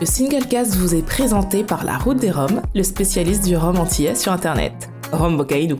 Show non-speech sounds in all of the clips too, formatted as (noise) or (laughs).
Le Singlecast vous est présenté par La Route des Roms, le spécialiste du rhum antillais sur Internet. Rhum Bocaïdou.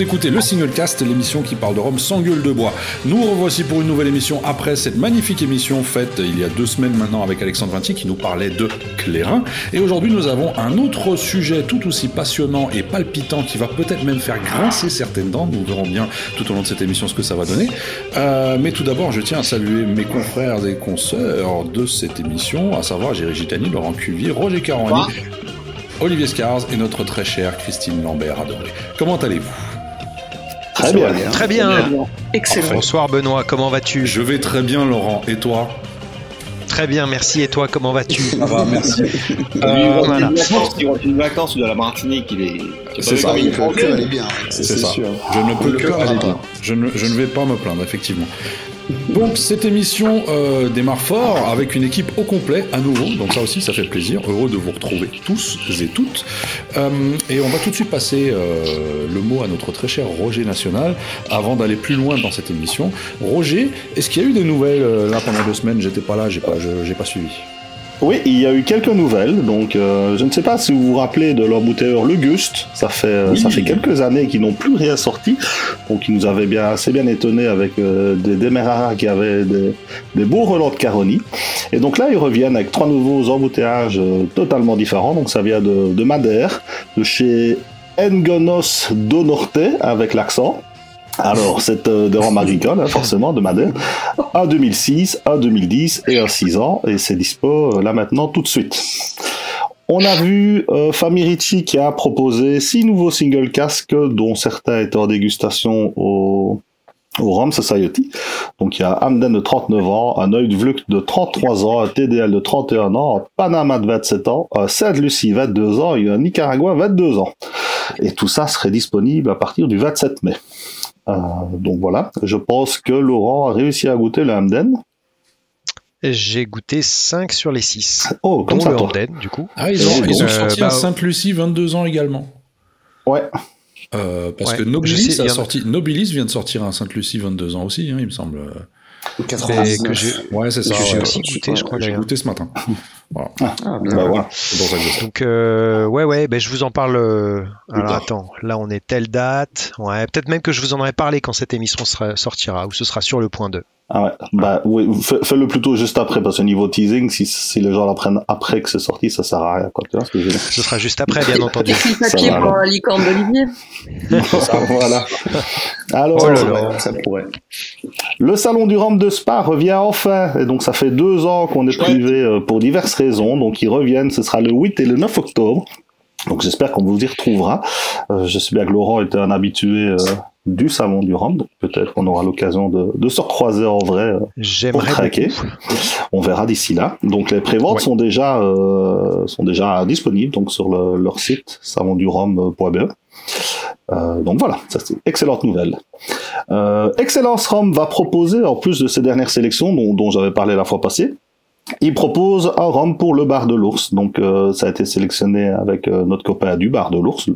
Vous écoutez le Singlecast, l'émission qui parle de Rome sans gueule de bois. Nous revoici pour une nouvelle émission après cette magnifique émission faite il y a deux semaines maintenant avec Alexandre Vinti qui nous parlait de Clérin. Et aujourd'hui nous avons un autre sujet tout aussi passionnant et palpitant qui va peut-être même faire grincer certaines dents. Nous verrons bien tout au long de cette émission ce que ça va donner. Euh, mais tout d'abord je tiens à saluer mes confrères et consoeurs de cette émission, à savoir Géry Gitani, Laurent Cuvier, Roger Caroni. Olivier Scars et notre très chère Christine Lambert adorée. Comment allez-vous? Très bien. Très bien. Excellent. Bonsoir Benoît, comment vas-tu Je vais très bien Laurent, et toi Très bien, merci. Et toi, comment vas-tu Ça va, merci. Euh, voilà. Il rentre une vacance de la Martinique, il est. C'est ça. Il peut que aller bien. C'est ça. Je ne peux que aller bien. Je ne, je ne vais pas me plaindre, effectivement. Donc cette émission euh, démarre fort avec une équipe au complet à nouveau, donc ça aussi ça fait plaisir, heureux de vous retrouver tous et toutes. Euh, et on va tout de suite passer euh, le mot à notre très cher Roger National avant d'aller plus loin dans cette émission. Roger, est-ce qu'il y a eu des nouvelles là pendant deux semaines? J'étais pas là, j'ai pas suivi. Oui, il y a eu quelques nouvelles. Donc, euh, je ne sais pas si vous vous rappelez de leur bouteilleur Le Gust. Ça fait, euh, Oui. ça fait quelques années qu'ils n'ont plus rien sorti. Donc, ils nous avaient bien, assez bien étonnés avec euh, des Demerara qui avaient des, des beaux relents de Caroni. Et donc là, ils reviennent avec trois nouveaux embouteillages euh, totalement différents. Donc, ça vient de, de Madère, de chez Engonos do Norte, avec l'accent. Alors, c'est euh, de rhum agricole, hein, forcément, de Madère. Un 2006, un 2010 et un 6 ans. Et c'est dispo euh, là maintenant tout de suite. On a vu euh, Famirici qui a proposé six nouveaux single casques, dont certains étaient en dégustation au, au Rhum Society. Donc il y a Hamden de 39 ans, un Oeil de Vluk de 33 ans, un TDL de 31 ans, un Panama de 27 ans, un Sainte-Lucie 22 ans et un Nicaragua 22 ans. Et tout ça serait disponible à partir du 27 mai. Euh, donc voilà, je pense que Laurent a réussi à goûter le Hamden. J'ai goûté 5 sur les 6. Oh, comme Dont ça le. Hamden, du coup. Ah, ils ont, ils ont Euh, sorti bah, un Sainte-Lucie 22 ans également. Ouais, Euh, parce Ouais, que Nobilis, sais, a sorti, Nobilis vient de sortir un Sainte-Lucie 22 ans aussi, hein, il me semble. Mais que 99. j'ai Ouais, c'est ça. que j'ai ouais. aussi goûté, je crois, J'ai goûté ce matin. Voilà. bah voilà. C'est pour ça que je sais. Donc, euh, ouais, ouais, ben, je vous en parle. euh, alors, attends, là, on est telle date. Ouais, peut-être même que je vous en aurais parlé quand cette émission sera- sortira, ou ce sera sur le point 2. Ah ouais, bah oui, fais- fais-le plutôt juste après, parce que niveau teasing, si, si les gens l'apprennent après que c'est sorti, ça sert à rien, quoi. Tu vois ce que je veux dire Ce sera juste après, bien (laughs) entendu. Petit papier pour la licorne d'Olivier. (laughs) voilà. Alors, Oh là là. Ça pourrait. le salon du Rhum de Spa revient enfin, et donc ça fait deux ans qu'on est privé euh, pour diverses donc ils reviennent, ce sera le 8 et le 9 octobre. Donc j'espère qu'on vous y retrouvera. Euh, je sais bien que Laurent était un habitué euh, du salon du Rhum, donc peut-être qu'on aura l'occasion de, de se recroiser en vrai euh, J'aimerais. On verra d'ici là. Donc les préventes Ouais. sont déjà sont déjà disponibles donc sur le- leur site salondurom.be. Euh, donc voilà, ça c'est une excellente nouvelle. Euh, Excellence Rhum va proposer en plus de ces dernières sélections dont, dont j'avais parlé la fois passée. Il propose un rhum pour le bar de l'ours. Donc euh, ça a été sélectionné avec euh, notre copain du bar de l'ours.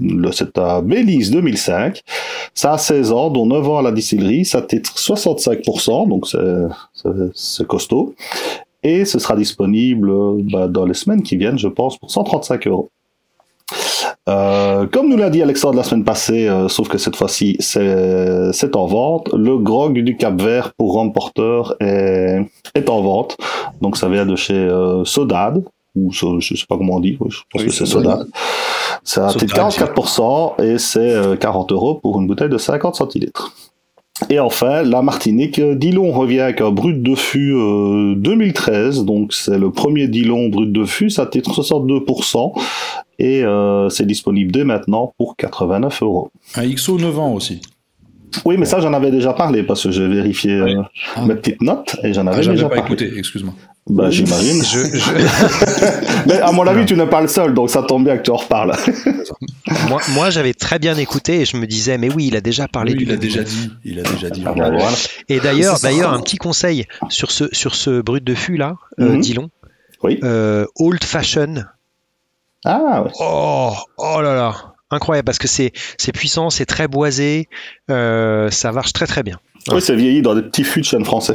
Le- C'est à Belize 2005. Ça a 16 ans, dont 9 ans à la distillerie. Ça titre 65%, donc c'est- costaud. Et ce sera disponible euh, bah, dans les semaines qui viennent, je pense, pour 135 euros. Euh, comme nous l'a dit Alexandre la semaine passée, euh, sauf que cette fois-ci c'est en vente, le grog du Cap Vert pour Rhum Porter est, est en vente. Donc ça vient de chez euh, Sodade, ou So- je sais pas comment on dit, je pense Oui, que c'est Sodade. Un titre Sodade, 44% et c'est euh, 40 euros pour une bouteille de 50 centilitres. Et enfin, la Martinique, euh, Dillon revient avec un brut de fût euh, 2013, donc c'est le premier Dillon brut de fût, ça titre 62%, et euh, c'est disponible dès maintenant pour 89 euros. Un XO 9 ans aussi. Oui, mais ça, j'en avais déjà parlé parce que j'ai vérifié euh, Ah. mes petites notes et j'en Ah, avais J'avais déjà pas parlé. écouté, excuse-moi. Bah, j'imagine. Je, je- (laughs) Mais à mon avis, tu n'es pas le seul, donc ça tombe bien que tu en reparles. (laughs) moi, moi, j'avais très bien écouté et je me disais, mais oui, il a déjà parlé Oui, du il a déjà dit. Il a déjà dit. Ah, bah, voilà. Et d'ailleurs, ça. d'ailleurs, un petit conseil sur ce sur ce brut de fût là, euh, Mhm. Dillon. Oui. Euh, old fashion. Ah, ouais. Oh, oh là là, incroyable parce que c'est c'est puissant, c'est très boisé, euh, ça marche très très bien. Oui, c'est vieilli dans des petits fûts de chêne français.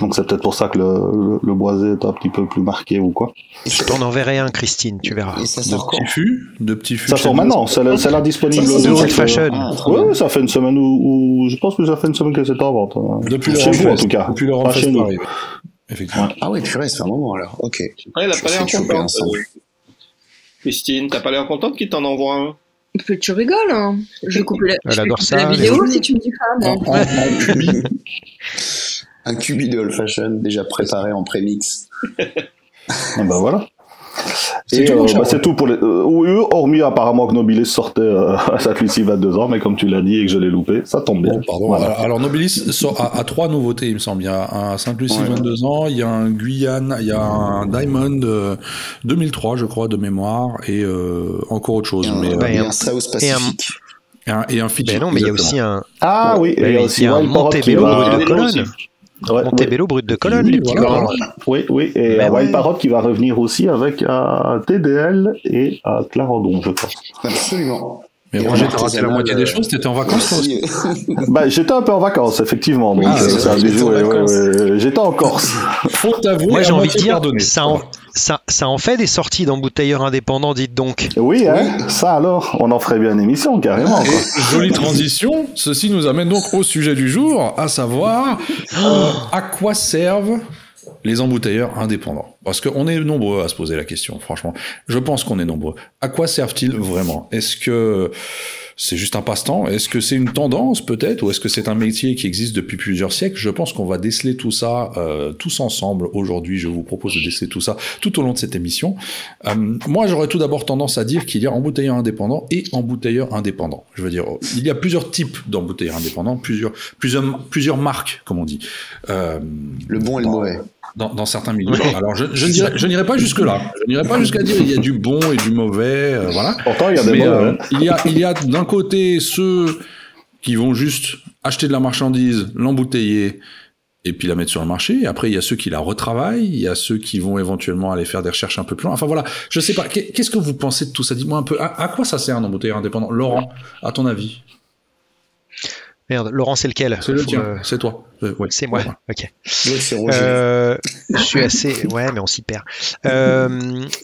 Donc c'est peut-être pour ça que le, le, le boisé est un petit peu plus marqué ou quoi. Je t'en enverrai un, Christine, tu verras. Et ça De sort quand petits fûts, de petits fûts. Ça sort maintenant, c'est là, disponible. Ça, De old fashion. Ah, Oui, ça fait une semaine où, où- je pense que ça fait une semaine que c'est en vente. hein. Depuis le Chez vous, en tout cas. Depuis le oui. Effectivement. Ah ouais, purée, c'est un moment alors. Ok. Ah, il a pas l'air que je suis contente. ensemble. euh, Christine, t'as pas l'air contente qu'il t'en envoie un Que tu rigoles, hein. Je vais couper la, Elle je vais adore couper ça, la mais- vidéo si tu me dis pas. En, non. en, en cubi. Un cubi de old fashion déjà préparé en prémix. (laughs) Ah bah voilà. C'est Et euh, bah, tout pour les. euh, oui, hormis apparemment que Nobilis sortait euh, (laughs) à Lucie 22 ans, mais comme tu l'as dit et que je l'ai loupé, ça tombe bien. Bon, pardon. Voilà. Alors, alors, Nobilis sort à, à trois nouveautés, il me semble. Il y a un Sainte-Lucie, Ouais. 22 ans, il y a un Guyane, il y a un Diamond euh, 2003, je crois, de mémoire, et euh, encore autre chose. Et un, mais, bah, euh, et et un un- South et un- Pacific. et un, et un Fidji. Ben non, mais il y a aussi un Ah oui, et il y a il aussi y a un Montebello de Vélo colonne. Ouais, Montebello brut de colonne, Oui, les petits voilà. Oui, oui, et Ben euh, Wild. Parrot qui va revenir aussi avec un TDL et un Clarendon, je crois. Absolument. Mais Roger, t'as raté la moitié des euh, choses, t'étais en vacances, aussi Bah, j'étais un peu en vacances, effectivement. Donc, Ah, euh, j'étais en ouais, ouais, Corse. Faut t'avouer, Moi, j'ai envie de dire, ça en, ça, ça en fait des sorties d'embouteilleurs indépendants, dites donc. Oui, hein, ça alors, on en ferait bien une émission, carrément. Et jolie transition, ceci nous amène donc au sujet du jour, à savoir (gasps) euh, à quoi servent les embouteilleurs indépendants? Parce qu'on est nombreux à se poser la question, franchement. Je pense qu'on est nombreux. À quoi servent-ils vraiment? Est-ce que c'est juste un passe-temps Est-ce que c'est une tendance peut-être Ou est-ce que c'est un métier qui existe depuis plusieurs siècles? Je pense qu'on va déceler tout ça euh, tous ensemble aujourd'hui. Je vous propose de déceler tout ça tout au long de cette émission. Euh, moi, j'aurais tout d'abord tendance à dire qu'il y a embouteilleurs indépendants et embouteilleurs indépendants. Je veux dire, il y a plusieurs types d'embouteilleurs indépendants, plusieurs, plusieurs, plusieurs marques, comme on dit. Euh, Le bon et le dans- mauvais. Dans, dans certains milieux. Alors, je, je n'irai pas jusque-là. Je n'irai pas jusqu'à dire il y a du bon et du mauvais. euh, voilà. Pourtant, il y a des Mais euh, il y a, il y a d'un côté ceux qui vont juste acheter de la marchandise, l'embouteiller et puis la mettre sur le marché. Après, il y a ceux qui la retravaillent, il y a ceux qui vont éventuellement aller faire des recherches un peu plus loin. Enfin voilà, je sais pas. Qu'est- Qu'est-ce que vous pensez de tout ça? Dis-moi un peu. À, à quoi ça sert un embouteilleur indépendant? Laurent, à ton avis? Merde, Laurent, c'est lequel? C'est le tien, me- c'est toi. Euh, ouais. C'est moi. Ok. Roger. Euh, je suis assez, ouais, mais on s'y perd. Euh,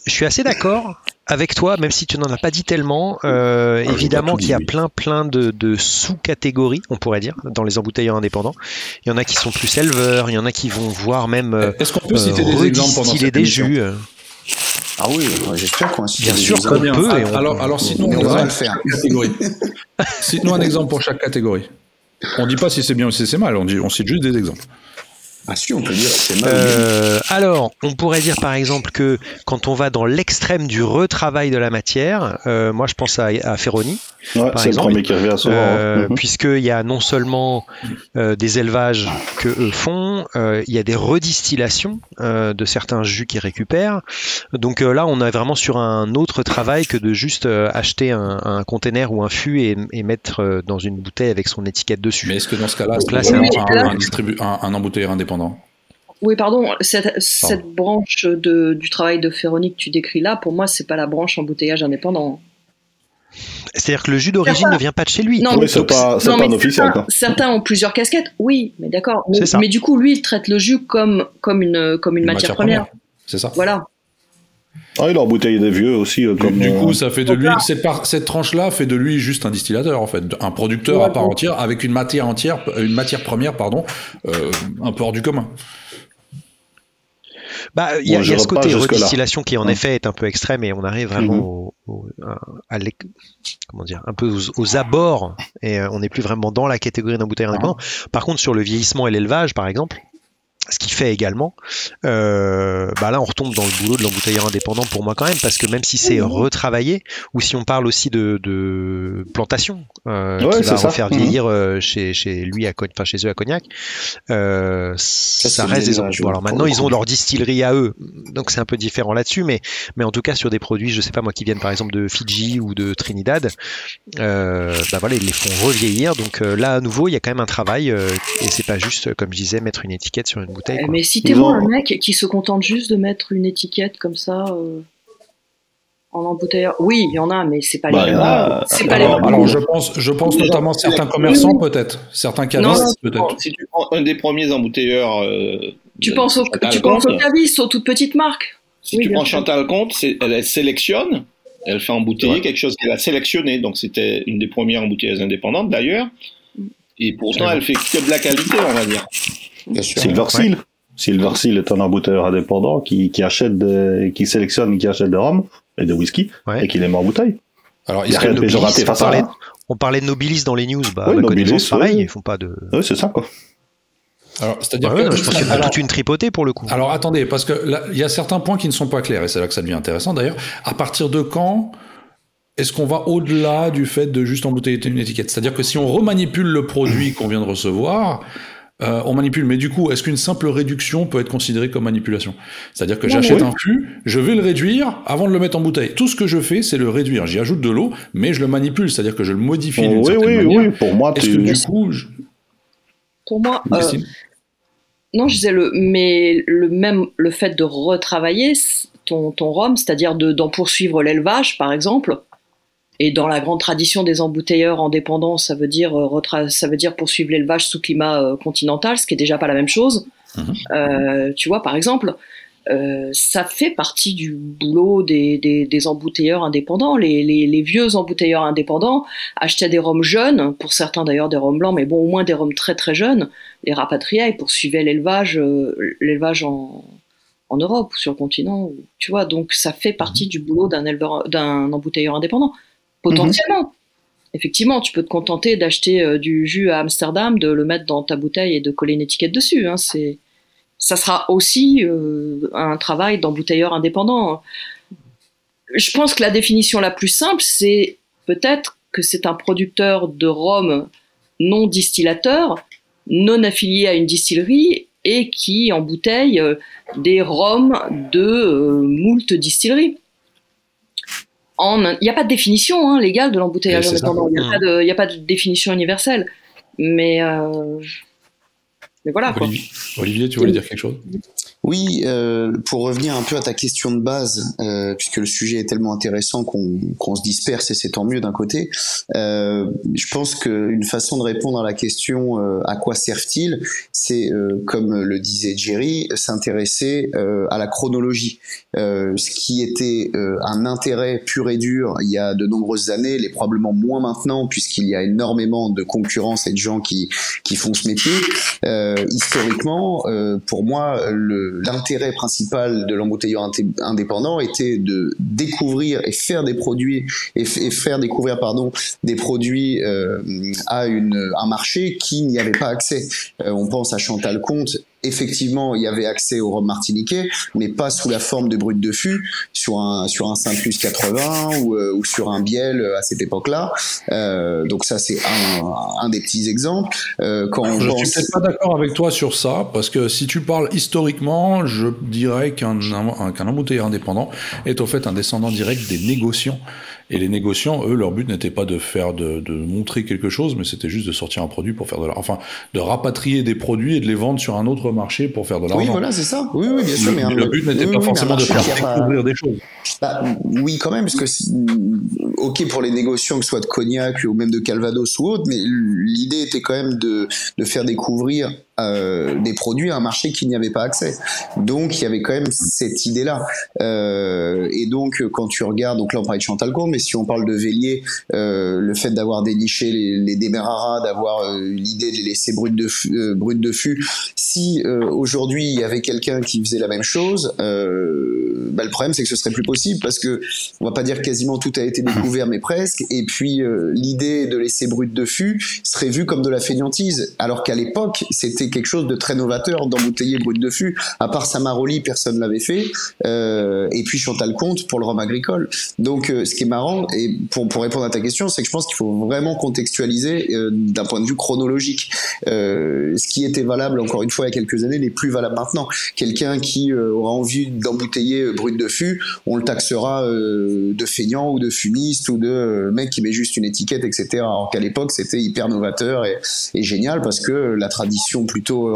je suis assez d'accord avec toi, même si tu n'en as pas dit tellement. Euh, Ah, évidemment qu'il y a oui. plein, plein de, de sous-catégories, on pourrait dire, dans les embouteilleurs indépendants. Il y en a qui sont plus éleveurs, il y en a qui vont voir même Est-ce qu'on peut euh, citer des exemples pendant cette des jus. Ah oui, j'espère qu'on va citer Bien des sûr qu'on peut. et on- alors, alors, cite-nous Mais un on va le exemple faire. pour chaque catégorie. (laughs) Cite-nous un exemple pour chaque catégorie. On dit pas si c'est bien ou si c'est mal, on, on cite juste des exemples. Ah si, on peut dire que c'est mal. ou bien. Euh, alors, on pourrait dire par exemple que quand on va dans l'extrême du retravail de la matière, euh, moi je pense à, à Ferroni, Ouais, par c'est le exemple, premier qui revient souvent. euh, hein. Mhm. puisqu'il y a non seulement euh, des élevages que eux font, euh, il y a des redistillations euh, de certains jus qu'ils récupèrent. Donc euh, là, on est vraiment sur un autre travail que de juste euh, acheter un, un container ou un fût et, et mettre euh, dans une bouteille avec son étiquette dessus. Mais est-ce que dans ce cas-là, c'est un, un embouteilleur indépendant Oui, pardon, cette, cette branche de, du travail de Ferroni que tu décris là, pour moi, c'est pas la branche embouteillage indépendant. C'est-à-dire que le jus d'origine ne vient pas de chez lui. Non, Oui, mais c'est pas, c'est non, pas mais un officiel. certains, ont plusieurs casquettes, oui, mais d'accord. Mais, C'est ça. mais du coup, lui, il traite le jus comme, comme une, comme une, matière, première. C'est ça. Voilà. Ah, il a embouteillé des vieux aussi. euh, Du, comme, du euh, coup, ça fait de lui cette, par- cette tranche-là fait de lui juste un distillateur en fait, un producteur Ouais, à part entière avec une matière entière, une matière première pardon, euh, un peu hors du commun. Bah, il y a, Bon, il y a j'irai ce côté redistillation qui en Ouais. effet est un peu extrême et on arrive vraiment Mhm. au, au- à, comment dire, un peu aux, aux abords et euh, on n'est plus vraiment dans la catégorie d'un bouteilleur indépendant. Par contre, sur le vieillissement et l'élevage, par exemple, ce qui fait également, euh, bah là on retombe dans le boulot de l'embouteilleur indépendant pour moi quand même, parce que même si c'est retravaillé, ou si on parle aussi de, de plantation, euh, Ouais, qui va refaire Mhm. vieillir euh, chez, chez lui à enfin chez eux à Cognac, euh, ça, reste des Bon, alors maintenant ils ont leur distillerie à eux, donc c'est un peu différent là-dessus, mais, mais en tout cas sur des produits, je sais pas moi, qui viennent par exemple de Fidji ou de Trinidad, euh, bah voilà, ils les font revieillir, donc là à nouveau il y a quand même un travail, et c'est pas juste, comme je disais, mettre une étiquette sur une bouteille. Eh, quoi. Mais citez-moi un mec qui se contente juste de mettre une étiquette comme ça euh, en embouteilleur. Oui, il y en a, mais c'est pas Bah, les en a- C'est pas les Alors, mêmes. alors, je pense, je pense notamment certains commerçants peut-être, certains cavistes peut-être. Si tu prends un des premiers embouteilleurs. euh, Tu de penses, au, tu penses aux cavistes, aux toutes petites marques Si Oui, tu prends sûr. Chantal Comte, c'est- elle, elle sélectionne, elle fait embouteiller Ouais. quelque chose qu'elle a sélectionné. Donc c'était une des premières embouteilleuses indépendantes d'ailleurs. Et pourtant, elle fait que de la qualité, on va dire. Silver Seal. Silver Seal est un embouteilleur indépendant qui, qui achète des, qui sélectionne, qui achète des rhum et des whisky Ouais. et qui les met en bouteille. Alors, Il y a rien de Nobilis, péjoratif on à ça. parlait- hein. On parlait de Nobilis dans les news, bah, Oui, ma Nobilis, pareil, oui. ils font pas de. Oui, c'est ça, quoi. alors, c'est-à-dire que- non, je pense qu'il y a toute une tripotée pour le coup. Alors attendez, parce que là, il y a certains points qui ne sont pas clairs, et c'est là que ça devient intéressant d'ailleurs. À partir de quand est-ce qu'on va au-delà du fait de juste embouteiller une étiquette? C'est-à-dire que si on remanipule le produit qu'on vient de recevoir, euh, on manipule, mais du coup, est-ce qu'une simple réduction peut être considérée comme manipulation? C'est-à-dire que j'achète oui. un fût, je vais le réduire avant de le mettre en bouteille. Tout ce que je fais, c'est le réduire. J'y ajoute de l'eau, mais je le manipule, c'est-à-dire que je le modifie d'une oui, certaine oui, manière. oui. Pour moi, Est-ce que du coup, je... Pour moi, euh, non, je disais le, mais le même, le fait de retravailler ton, ton rhum, c'est-à-dire de- d'en poursuivre l'élevage, par exemple, et dans la grande tradition des embouteilleurs indépendants, ça veut dire, euh, retra- ça veut dire poursuivre l'élevage sous climat euh, continental, ce qui est déjà pas la même chose. Mhm. Euh, tu vois, par exemple, euh, ça fait partie du boulot des, des, des embouteilleurs indépendants. Les, les, les vieux embouteilleurs indépendants achetaient des rhums jeunes, pour certains d'ailleurs des rhums blancs, mais bon, au moins des rhums très très jeunes, les rapatriaient et poursuivaient l'élevage, euh, l'élevage en, en Europe ou sur le continent. Tu vois, donc ça fait partie du boulot d'un éleveur, d'un embouteilleur indépendant, potentiellement. Effectivement, tu peux te contenter d'acheter euh, du jus à Amsterdam, de le mettre dans ta bouteille et de coller une étiquette dessus. Hein, c'est, ça sera aussi euh, un travail d'embouteilleur indépendant. Je pense que la définition la plus simple, c'est peut-être que c'est un producteur de rhum non distillateur, non affilié à une distillerie et qui embouteille euh, des rhums de euh, moult distilleries. Il n'y a pas de définition hein, légale de l'embouteillage indépendant. Il n'y a, pas de- il y a pas de définition universelle. Mais, euh, mais voilà. Quoi. Olivier, Olivier, tu voulais dire quelque chose? Oui, euh, pour revenir un peu à ta question de base, euh, puisque le sujet est tellement intéressant qu'on qu'on se disperse et c'est tant mieux d'un côté, euh, je pense qu'une façon de répondre à la question euh, à quoi servent-ils, c'est, euh, comme le disait Jerry, s'intéresser euh, à la chronologie. Ce qui était un intérêt pur et dur il y a de nombreuses années, l'est probablement moins maintenant, puisqu'il y a énormément de concurrence et de gens qui, qui font ce métier. Historiquement, pour moi, le- l'intérêt principal de l'embouteilleur indépendant était de découvrir et faire des produits et, et faire découvrir pardon des produits euh, à une, un marché qui n'y avait pas accès. Euh, on pense à Chantal Comte. Effectivement, il y avait accès au rhum martiniquais, mais pas sous la forme de brut de fût, sur un sur un Saint-Plus 80 ou, euh, ou sur un Biel euh, à cette époque-là. Euh, donc ça, c'est un, un des petits exemples. Euh, quand on Je pense... suis peut-être pas d'accord avec toi sur ça, parce que si tu parles historiquement, je dirais qu'un un- qu'un embouteilleur indépendant est au fait un descendant direct des négociants. Et les négociants, eux, leur but n'était pas de faire, de, de montrer quelque chose, mais c'était juste de sortir un produit pour faire de l'argent. Enfin, de rapatrier des produits et de les vendre sur un autre marché pour faire de l'argent. Oui, voilà, c'est ça. Oui, oui, bien sûr. Le, mais un- le but n'était oui, pas oui, forcément de faire pas- découvrir des choses. Bah, oui, quand même, parce que c'est- ok pour les négociants, que ce soit de cognac ou même de Calvados ou autre, mais l'idée était quand même de, de faire découvrir euh, des produits à un marché qui n'y avait pas accès. Donc il y avait quand même cette idée-là. Euh, et donc quand tu regardes, donc là on parlait de Chantal Gourde, mais si on parle de Vélier, euh, le fait d'avoir déniché les, les Demerara, d'avoir euh, l'idée de les laisser brut de euh, brut de fût si euh, aujourd'hui il y avait quelqu'un qui faisait la même chose, bah, le problème c'est que ce serait plus possible parce que on va pas dire quasiment tout a été découvert, mais presque. Et puis l'idée de laisser brut de fût serait vue comme de la fainéantise, alors qu'à l'époque c'était quelque chose de très novateur d'embouteiller brut de fût. À part Samaroli, personne l'avait fait. Euh, et puis Chantal Comte pour le rhum agricole. Donc ce qui est marrant et pour pour répondre à ta question, c'est que je pense qu'il faut vraiment contextualiser d'un point de vue chronologique. ce qui était valable encore une fois il y a quelques années n'est plus valable maintenant. Quelqu'un qui aura envie d'embouteiller brut de fût, on le taxera euh, de feignant ou de fumiste ou de euh, mec qui met juste une étiquette, etc. Alors qu'à l'époque, c'était hyper novateur et, génial parce que la tradition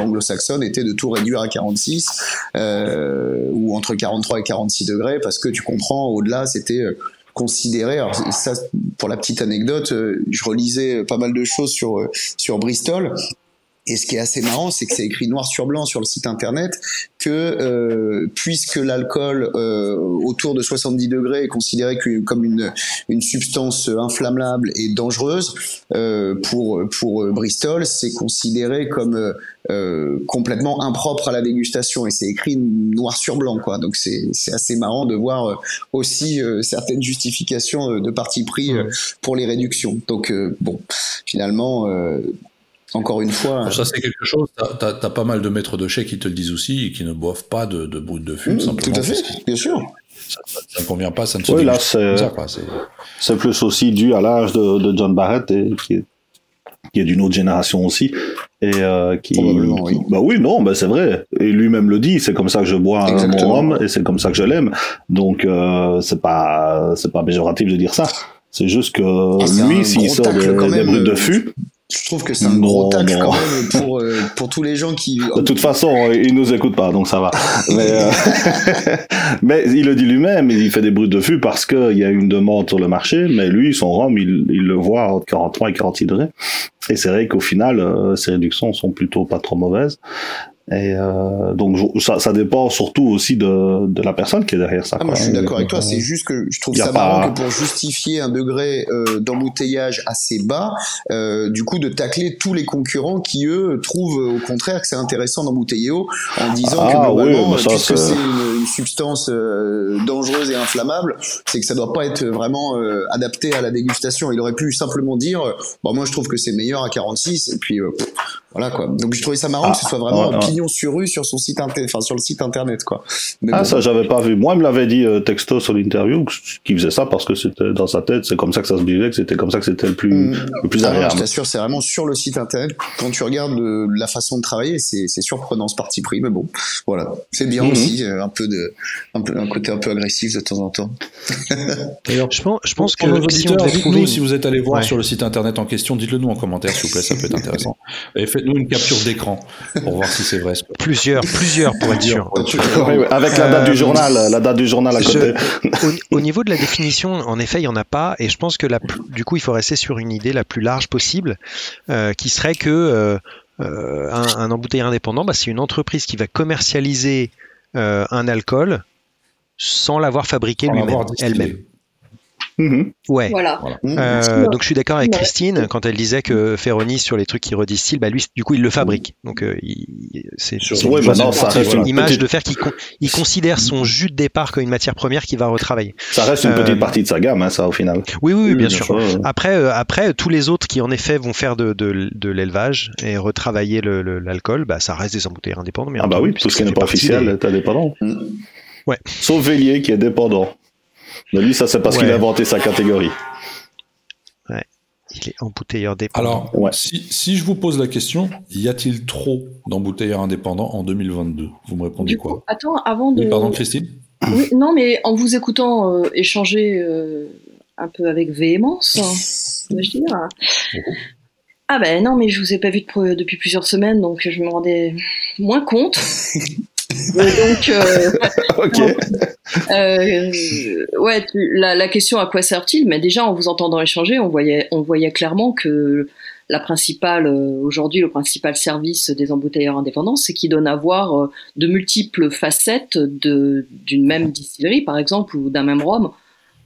anglo-saxonne était de tout réduire à 46 euh, ou entre 43 et 46 degrés parce que tu comprends, au-delà, c'était considéré. Alors ça, pour la petite anecdote, je relisais pas mal de choses sur sur Bristol et ce qui est assez marrant, c'est que c'est écrit noir sur blanc sur le site internet que euh, puisque l'alcool euh, autour de 70 degrés est considéré comme une, une substance inflammable et dangereuse euh, pour pour Bristol, c'est considéré comme euh, complètement impropre à la dégustation et c'est écrit noir sur blanc quoi. Donc c'est c'est assez marrant de voir euh, aussi euh, certaines justifications de parti pris pour les réductions. Donc bon, finalement encore une fois. ça, c'est quelque chose. Tu as, pas mal de maîtres de chais qui te le disent aussi et qui ne boivent pas de, de brut de fume. Mmh, tout à fait, bien sûr. Ça ne convient pas, ça ne se Oui, là, c'est plus aussi dû à l'âge de, de, John Barrett, et, qui est, qui est d'une autre génération aussi. Et euh, qui, oui. Bah oui, non, bah c'est vrai. Et lui-même le dit, c'est comme ça que je bois mon rhum et c'est comme ça que je l'aime. Donc, euh, c'est pas, c'est pas péjoratif de dire ça. C'est juste que ah, lui, s'il sort des, des brutes de fût, je trouve que c'est un gros tacle quand même pour, euh, pour tous les gens qui. De toute façon, il nous écoute pas, donc ça va. mais, euh, (laughs) mais il le dit lui-même, il fait des brutes de fût parce qu'il y a une demande sur le marché, mais lui, son rhum, il, il le voit entre 43 et 46 degrés. Et c'est vrai qu'au final, euh, ces réductions sont plutôt pas trop mauvaises. Et euh, donc ça, ça dépend surtout aussi de, de la personne qui est derrière ça. Ah, moi je suis d'accord avec toi, c'est juste que je trouve ça marrant que pour justifier un degré euh, d'embouteillage assez bas, euh, du coup de tacler tous les concurrents qui eux trouvent au contraire que c'est intéressant d'embouteiller haut en disant que ah globalement, oui, puisque c'est une, une, substance euh, dangereuse et inflammable, c'est que ça doit pas être vraiment euh, adapté à la dégustation. Il aurait pu simplement dire, bon moi je trouve que c'est meilleur à 46 et puis voilà quoi. Donc je trouvais ça marrant que ce soit vraiment un sur rue sur son site enfin sur le site internet quoi. ah ça j'avais pas vu. Moi il me l'avait dit euh, texto sur l'interview qu'il faisait ça parce que c'était dans sa tête, c'est comme ça que ça se vivait, que c'était comme ça que c'était le plus mm. le plus ah agréable. je t'assure, c'est vraiment sur le site internet. Quand tu regardes la façon de travailler, c'est surprenant ce parti pris, mais bon, voilà, c'est bien mm-hmm. aussi euh, un peu de un, peu, un côté un peu agressif de temps en temps. (laughs) D'ailleurs, je pense, je pense que nos auditeurs, si vous, si vous êtes allé voir sur le site internet en question, dites-le nous en commentaire s'il vous plaît, ça peut être intéressant. (laughs) Et nous une capture d'écran pour voir si c'est vrai. Plusieurs, plusieurs pour être sûr. (laughs) Avec la date du journal, la date du journal à côté. au, niveau de la définition, en effet, il n'y en a pas, et je pense que la, du coup, il faut rester sur une idée la plus large possible, euh, qui serait que euh, euh, un, un, embouteilleur indépendant, bah, c'est une entreprise qui va commercialiser un alcool sans l'avoir fabriqué lui-même, elle-même. Mhm. Ouais. Voilà. Euh, donc je suis d'accord avec Christine quand elle disait que Ferroni sur les trucs qui redistille, bah lui du coup il le fabrique. Donc euh, c'est ouais, bah une image de faire qu'il il considère son jus de départ comme une matière première qu'il va retravailler. Ça reste une petite euh, partie de sa gamme, hein, ça au final. Oui, oui, bien, sûr. Après, après tous les autres qui en effet vont faire de, de, de l'élevage et retravailler l'alcool, bah ça reste des embouteilleurs indépendants. ah bah oui, tout ce qui n'est pas officiel est indépendant. Ouais. Sauf Vélier qui est dépendant. Mais lui, ça, c'est parce qu'il a inventé sa catégorie. Ouais. Il est embouteilleur dépendant. Alors, si, si, je vous pose la question, y a-t-il trop d'embouteilleurs indépendants en 2022 Vous me répondez quoi? Attends, avant de. pardon, Christine? Oui, Non, mais en vous écoutant euh, échanger euh, un peu avec véhémence, hein, (laughs) je dire. Ah ben non, mais je vous ai pas vu depuis plusieurs semaines, donc je me rendais moins compte. (laughs) donc, euh, (laughs) euh, ouais, la, la, question à quoi sert-il? Mais déjà, en vous entendant échanger, on voyait, on voyait clairement que la principale, euh, aujourd'hui, le principal service des embouteilleurs indépendants, c'est qu'ils donnent à voir de multiples facettes d'une même distillerie, par exemple, ou d'un même rhum,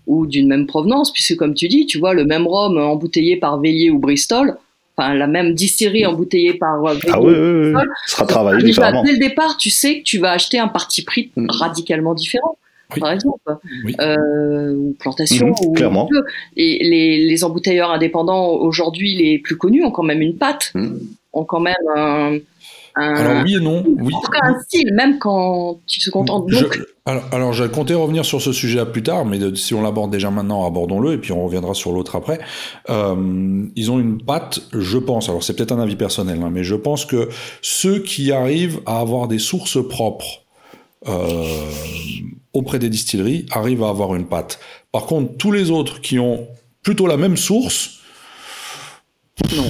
ou d'une même provenance, puisque comme tu dis, tu vois, le même rhum embouteillé par Veillier ou Bristol, enfin la même distillerie embouteillée par euh, ah oui, oui, oui. sera travaillé déjà, dès le départ tu sais que tu vas acheter un parti pris mm. radicalement différent par exemple, Oui. euh, ou plantation. Ou clairement. Et les, les embouteilleurs indépendants aujourd'hui, les plus connus, ont quand même une patte, Mhm. ont quand même un, un- Alors oui et non, oui. en tout cas un style, même quand ils se contentent. Je- Donc, alors, alors, je comptais revenir sur ce sujet plus tard, mais de- si on l'aborde déjà maintenant, abordons-le, et puis on reviendra sur l'autre après. Euh, ils ont une patte, je pense, alors c'est peut-être un avis personnel, hein, mais je pense que ceux qui arrivent à avoir des sources propres euh, auprès des distilleries arrivent à avoir une patte. Par contre, tous les autres qui ont plutôt la même source, non.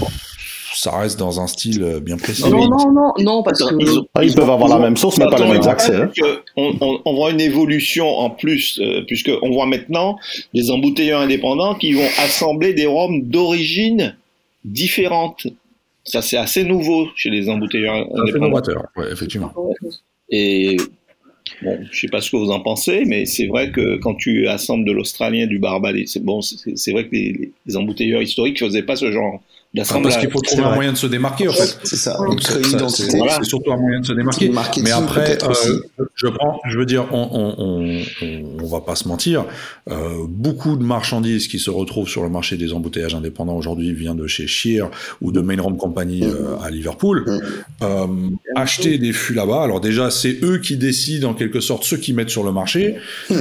Ça reste dans un style euh, bien précis. non, non, non, non, parce que Ils ont- Ah, ils peuvent avoir la même source, mais pas les mêmes accès. hein. On, on- on voit une évolution en plus, euh, puisque on voit maintenant des embouteilleurs indépendants qui vont assembler des rhums d'origine différente. Ça, c'est assez nouveau chez les embouteilleurs indépendants. ouais, effectivement. Et bon, je sais pas ce que vous en pensez, mais c'est vrai que quand tu assembles de l'australien, du barbadé, c'est bon, c'est c'est vrai que les, les embouteilleurs historiques faisaient pas ce genre Enfin, parce qu'il faut trouver un vrai. moyen de se démarquer, en fait. C'est ça. Donc, On crée une ça, identité. c'est voilà, c'est surtout un moyen de se démarquer. Mais après, euh, je prends, je veux dire, on, on, on, on, va pas se mentir. Euh, beaucoup de marchandises qui se retrouvent sur le marché des embouteillages indépendants aujourd'hui vient de chez Shear ou de Main Rum Company euh, à Liverpool. Mm. Euh, acheter des fûts là-bas. Alors déjà, c'est eux qui décident en quelque sorte ce qu'ils mettent sur le marché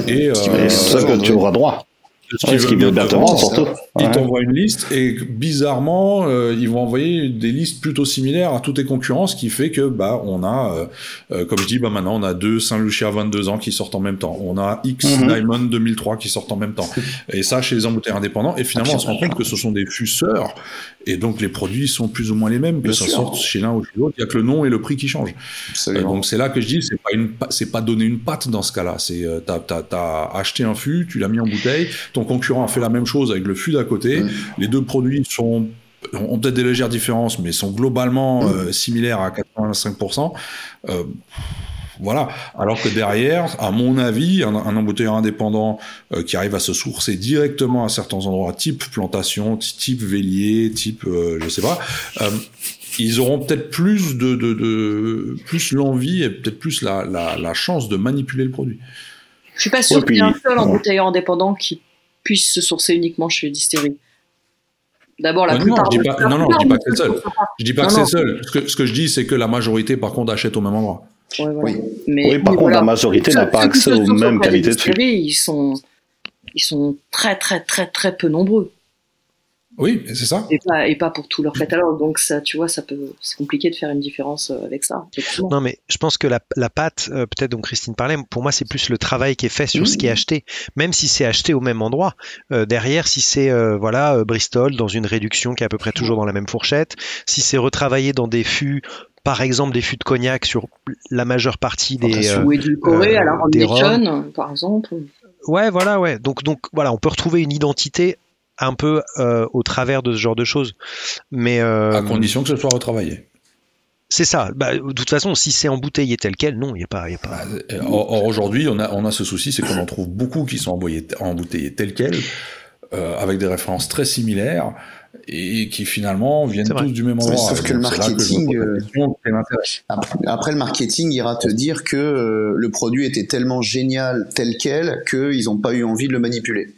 et euh, Et c'est ça que tu auras droit. Ce qu'ils veulent vendre, surtout. ils t'envoient une liste et bizarrement, euh, ils vont envoyer des listes plutôt similaires à toutes tes concurrents, ce qui fait que bah on a, euh, euh, comme je dis, bah maintenant on a deux Saint Lucia 22 ans qui sortent en même temps, on a X Mhm. Diamond 2003 qui sortent en même temps, et ça chez les embouteilleurs indépendants. Et finalement, on se rend compte que ce sont des fûts-sœurs, et donc les produits sont plus ou moins les mêmes, que Bien ça sûr. sorte chez l'un ou chez l'autre. Il y a que le nom et le prix qui changent. Euh, donc c'est là que je dis, c'est pas une, c'est pas donner une patte dans ce cas-là. C'est euh, t'as acheté un fût, tu l'as mis en bouteille, ton concurrent a fait la même chose avec le fût d'à côté. Les deux produits sont ont peut-être des légères différences, mais sont globalement euh, similaires à 85%. Euh, voilà. Alors que derrière, à mon avis, un, un embouteilleur indépendant euh, qui arrive à se sourcer directement à certains endroits, type plantation, type vélier, type, euh, je sais pas, euh, ils auront peut-être plus de, de, de plus l'envie et peut-être plus la, la, la chance de manipuler le produit. je suis pas sûr Ouais, qu'il y ait un seul embouteilleur indépendant qui puisse se sourcer uniquement chez les distilleries. D'abord, la non, plupart je dis de- pas- la non, non, je dis pas ne que c'est se seul. Je dis pas Non, que non. c'est seul. Ce que, ce que je dis, c'est que la majorité, par contre, achète au même endroit. Ouais, voilà. Oui. Mais, Oui, par contre, voilà. la majorité n'a pas accès aux mêmes qualités de distilleries, Ils sont, ils sont très, très, très, très peu nombreux. Oui, c'est ça. Et pas, et pas pour tout leur catalogue. Donc, ça, tu vois, ça peut, c'est compliqué de faire une différence euh, avec ça. Non, mais je pense que la, la pâte, euh, peut-être dont Christine parlait, pour moi, c'est plus le travail qui est fait sur ce qui est acheté. Même si c'est acheté au même endroit, euh, derrière, si c'est euh, voilà euh, Bristol dans une réduction qui est à peu près toujours dans la même fourchette, si c'est retravaillé dans des fûts, par exemple des fûts de cognac sur la majeure partie des. euh, Ou édulcoré euh, à la Ron des Nation, par exemple. Ouais, voilà, ouais. Donc, donc voilà, on peut retrouver une identité un peu euh, au travers de ce genre de choses. Mais euh, À condition que ce soit retravaillé. c'est ça. Bah, de toute façon, si c'est embouteillé tel quel, non, il n'y a pas. Y a pas... Euh, Or, aujourd'hui, on a, on a ce souci, c'est qu'on en trouve beaucoup qui sont embouteillés, embouteillés tels quels, euh, avec des références très similaires, et qui finalement viennent tous du même endroit. sauf que le marketing, euh, Après, après, le marketing ira te dire que euh, le produit était tellement génial tel quel qu'ils n'ont pas eu envie de le manipuler.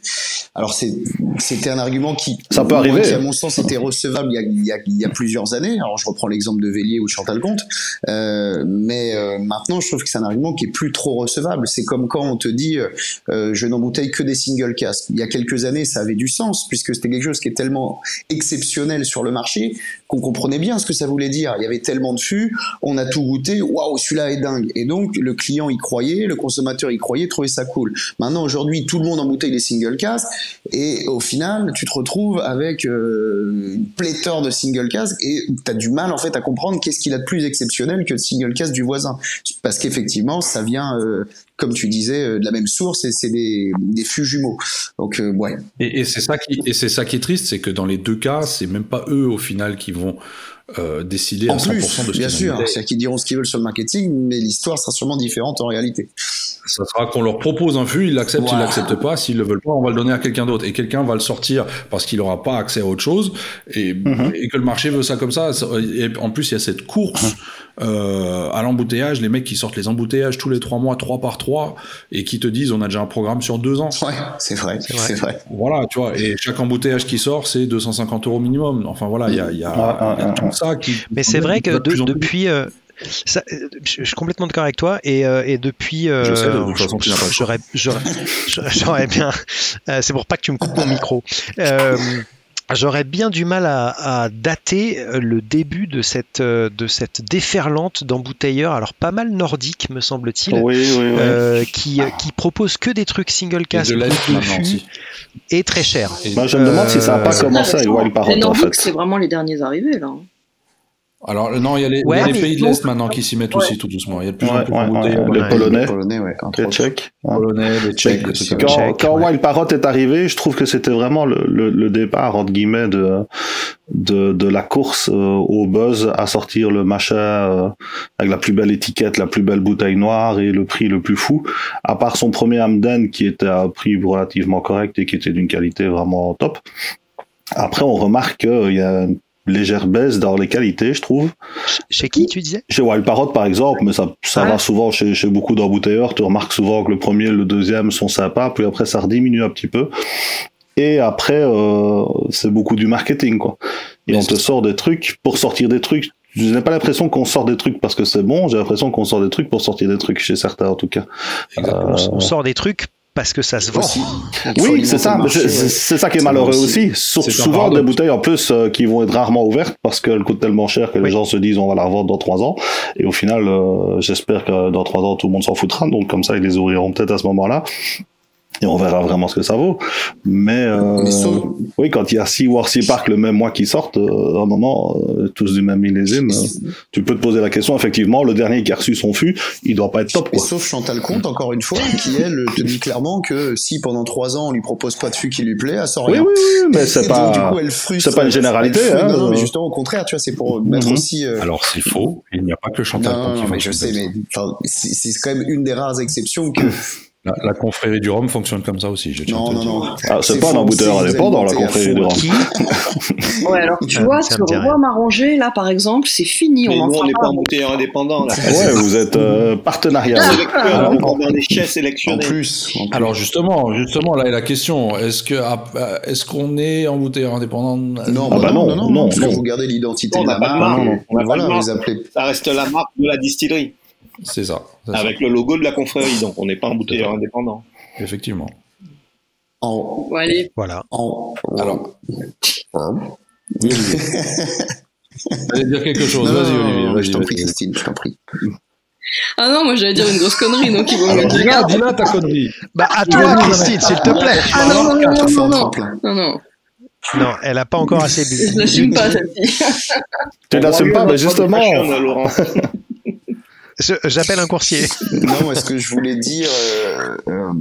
Alors c'est c'était un argument qui, Ça peut arriver. qui, à mon sens était recevable il y a, il y a, il y a plusieurs années. Alors je reprends l'exemple de Vélier ou de Chantal Comte, euh, mais euh, maintenant je trouve que c'est un argument qui est plus trop recevable. C'est comme quand on te dit euh, je n'embouteille que des single casques. Il y a quelques années ça avait du sens puisque c'était quelque chose qui est tellement exceptionnel sur le marché qu'on comprenait bien ce que ça voulait dire. Il y avait tellement de fûts, on a tout goûté, waouh, celui-là est dingue. Et donc, le client y croyait, le consommateur y croyait, trouvait ça cool. Maintenant, aujourd'hui, tout le monde embouteille les single casques, et au final, tu te retrouves avec euh, une pléthore de single casques, et tu as du mal, en fait, à comprendre qu'est-ce qu'il a de plus exceptionnel que le single casque du voisin. Parce qu'effectivement, ça vient, euh, comme tu disais, euh, de la même source, et c'est des, des fûts jumeaux. Donc, ouais. Et, c'est ça qui ça qui est triste, c'est que dans les deux cas, c'est même pas eux au final qui vont euh, décider à En 100% plus, de ce bien qu'ils sûr, c'est-à-dire qu'ils diront ce qu'ils veulent sur le marketing, mais l'histoire sera sûrement différente en réalité. Ça sera qu'on leur propose un fût, ils l'acceptent, Voilà. ils l'acceptent pas. S'ils le veulent pas, on va le donner à quelqu'un d'autre. Et quelqu'un va le sortir parce qu'il aura pas accès à autre chose. Et, Mhm. et que le marché veut ça comme ça. Ça- Et en plus, il y a cette course euh, à l'embouteillage, les mecs qui sortent les embouteillages tous les trois mois, trois par trois, et qui te disent on a déjà un programme sur deux ans. Ouais, c'est vrai, c'est vrai. Voilà, tu vois, et chaque embouteillage qui sort, c'est 250 euros minimum. Enfin voilà, il y a, y a, Ah, ah, y a ah, tout ah. ça qui. Mais c'est vrai que de de- depuis. euh, ça, euh, je suis complètement d'accord avec toi et, euh, et depuis euh, de j'aurais j'aurais (laughs) j'aurais bien euh, c'est pour pas que tu me coupes mon micro euh, J'aurais bien du mal à, à dater euh, le début de cette, euh, de cette déferlante d'embouteilleurs, alors pas mal nordique me semble-t-il, Oui, oui, oui. euh, qui, qui propose que des trucs single Et cast de l'aide de fût aussi. et très cher. Et- Moi, je me demande si ça n'a pas Euh, commencé avec Wild les Parrot, en Nordiques, c'est fait. vraiment les derniers arrivés là. Alors non, il y a les, Ouais, il y a les pays de l'Est maintenant qui s'y mettent aussi tout doucement. Il y a de plus en plus ouais. Les. Polonais, Les Polonais, ouais, entre les autres. Tchèques. Polonais, les Tchèques. Quand, Tchèques, quand ouais. Wild Parrot est arrivé, je trouve que c'était vraiment le, le, le départ entre guillemets de de, de la course euh, au buzz à sortir le machin euh, avec la plus belle étiquette, la plus belle bouteille noire et le prix le plus fou. À part son premier Hamden qui était à un prix relativement correct et qui était d'une qualité vraiment top. Après, on remarque qu'il y a une légère baisse dans les qualités, je trouve. Chez qui tu disais? Chez Wild Parrot, par exemple, mais ça, ça Ah. va souvent chez, chez beaucoup d'embouteilleurs. Tu remarques souvent que le premier et le deuxième sont sympas, puis après ça rediminue un petit peu. Et après, euh, c'est beaucoup du marketing, quoi. Et Mais on te sort des trucs pour sortir des trucs. Je n'ai pas l'impression qu'on sort des trucs parce que c'est bon, j'ai l'impression qu'on sort des trucs pour sortir des trucs, chez certains en tout cas. Exactement. Euh, On sort des trucs parce que ça se vend. Oui, c'est ça, c'est ça qui est malheureux aussi. souvent des bouteilles en plus euh, qui vont être rarement ouvertes parce qu'elles coûtent tellement cher que Oui. les gens se disent on va la revendre dans trois ans. Et au final, euh, j'espère que dans trois ans tout le monde s'en foutra. Donc comme ça, ils les ouvriront peut-être à ce moment-là. Et on verra vraiment ce que ça vaut. Mais, euh, Mais sauf- oui, quand il y a six War Sea Park le même mois qui sortent, euh, à un moment, euh, tous du même millésime, euh, tu peux te poser la question. Effectivement, le dernier qui a reçu son fût, il doit pas être top. Et Quoi. sauf Chantal Comte, encore une fois, qui elle te dit clairement que si pendant trois ans on lui propose pas de fût qui lui plaît, elle sort rien. oui, oui, mais c'est donc, pas. du coup, elle frustre- c'est pas une généralité, frustre- hein, non, non, mais euh. justement, au contraire, tu vois, c'est pour mettre Mhm. aussi. euh, Alors c'est faux. Il n'y a pas que Chantal Comte qui mais je sais, mais c'est quand même une des rares exceptions que. La, la confrérie du Rhum fonctionne comme ça aussi. Je non, non, dire. non. Ah, c'est pas un embouteilleur indépendant, la confrérie du Rhum. (laughs) Ouais, alors tu Ah, vois, sur rhum arrangé, là par exemple, c'est fini. Mais on en nous, on n'est pas. embouteilleur indépendant. Là. Ouais, vous êtes euh, partenariat. oui. Sélecteur, on chais En plus. en plus. Alors justement, justement, là est la question. Est-ce que ah, euh, est-ce qu'on est embouteilleur indépendant? Non, Ah bah bah non, non, non, non, non, non. vous gardez l'identité On de la marque. voilà, vous appelez. Ça reste la marque de la distillerie, C'est ça. avec le logo de la confrérie. Donc on n'est pas embouteilleur indépendant. Effectivement. En, allez, Voilà. en, Alors. Hein. (laughs) Allez dire quelque chose. Non, Vas-y, Olivier. Vas-y, je t'en prie. Christine, je t'en prie. Ah non, moi j'allais dire une grosse connerie, donc il vaut mieux dis-la, dis-la ta connerie. Bah à toi, Christine, s'il te plaît. Ah non, non, non, non, non, un non, non, non, Non, elle a pas encore assez bu. je l'assume pas celle-ci. Tu l'assumes pas, mais justement. (laughs) J'appelle un coursier. (laughs) Non, moi, ce que je voulais dire euh, euh,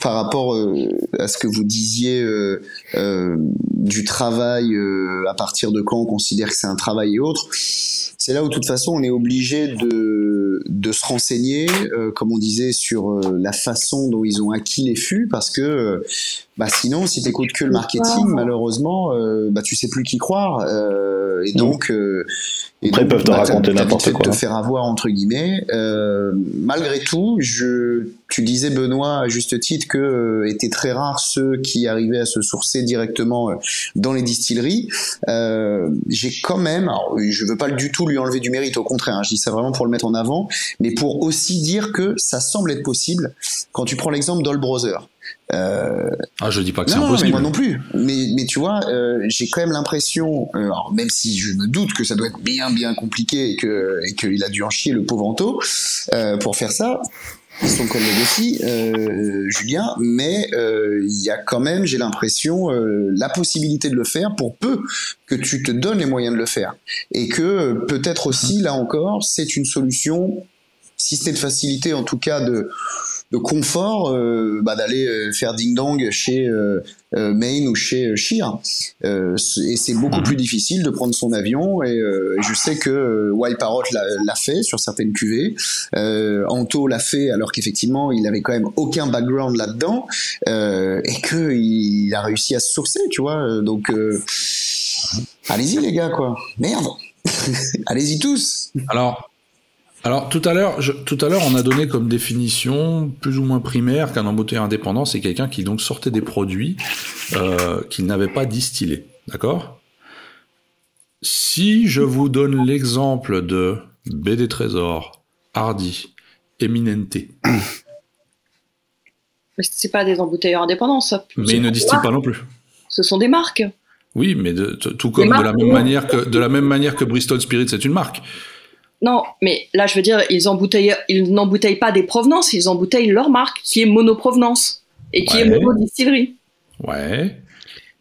par rapport euh, à ce que vous disiez euh, du travail, à partir de quand on considère que c'est un travail et autres, c'est là où de toute façon on est obligé de, de se renseigner, euh, comme on disait, sur euh, la façon dont ils ont acquis les fûts, parce que euh, bah, sinon, si t'écoutes que le marketing, malheureusement, euh, bah, tu sais plus qui croire. euh, et donc, euh, et Après, ils peuvent te bah, raconter n'importe quoi, te hein. faire avoir entre guillemets. Euh, malgré tout, je, tu disais Benoît à juste titre que euh, étaient très rares ceux qui arrivaient à se sourcer directement euh, dans les distilleries. Euh, J'ai quand même, alors, je veux pas du tout lui enlever du mérite, au contraire, hein, je dis ça vraiment pour le mettre en avant, mais pour aussi dire que ça semble être possible quand tu prends l'exemple d'All Brother. Euh, Ah, je dis pas que c'est impossible. moi non plus. Mais, mais tu vois, euh, j'ai quand même l'impression, euh, alors même si je me doute que ça doit être bien bien compliqué et que et qu'il a dû en chier le pauvre Anto euh, pour faire ça, son collègue aussi, euh, Julien, mais euh, il y a quand même, j'ai l'impression, euh, la possibilité de le faire pour peu que tu te donnes les moyens de le faire. Et que peut-être aussi, là encore, c'est une solution, si c'est de facilité en tout cas de de confort euh, bah, d'aller euh, faire ding dong chez euh, euh, Maine ou chez euh, Shear. Euh, et c'est beaucoup plus difficile de prendre son avion. Et euh, je sais que Wild Parrot l'a fait sur certaines cuvées. Euh, Anto l'a fait alors qu'effectivement il avait quand même aucun background là-dedans euh, et que il a réussi à se sourcer, tu vois. Donc euh, allez-y les gars quoi. Merde. (laughs) allez-y tous. Alors, Alors tout à l'heure, je- tout à l'heure, on a donné comme définition plus ou moins primaire qu'un embouteilleur indépendant, c'est quelqu'un qui donc sortait des produits euh, qu'il n'avait pas distillés, d'accord? Si je vous donne l'exemple de BD Trésor, Hardy, Eminente, Mais c'est pas des embouteilleurs indépendants, ça. mais ils ne distillent pas non plus. Ce sont des marques. Oui, mais de- tout comme de la même manière que de la même manière que Bristol Spirit, c'est une marque. Non, mais là, je veux dire, ils, embouteillent, ils n'embouteillent pas des provenances, ils embouteillent leur marque, qui est monoprovenance, et qui Ouais. est monodistillerie. Ouais.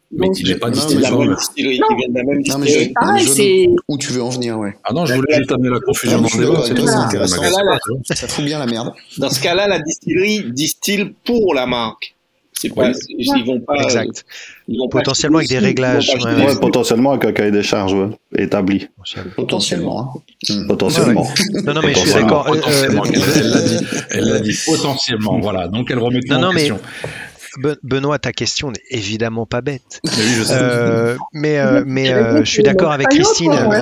Mais Donc, il n'est pas distillerie, Non. qui vient de la même Non, mais Pareil, c'est... Où tu veux en venir, ouais. Ah non, je voulais juste amener la confusion dans le débat. c'est Ça intéressant. Ça fout bien la merde. Dans ce cas-là, la distillerie distille pour la marque. C'est pas, ils vont pas, Exact. Ils vont pas Potentiellement avec des réglages, ouais, potentiellement avec un cahier des charges ouais, établi. Potentiellement. hein. Hmm. Potentiellement. Non, non, mais je suis d'accord. Euh, Potentiellement, euh, elle l'a dit. Elle l'a dit potentiellement. Voilà. Donc elle remet tout Non, en non, question. Benoît, ta question n'est évidemment pas bête. Mais oui, je sais. Euh, mais euh, mais euh, je suis d'accord avec Christine. Là.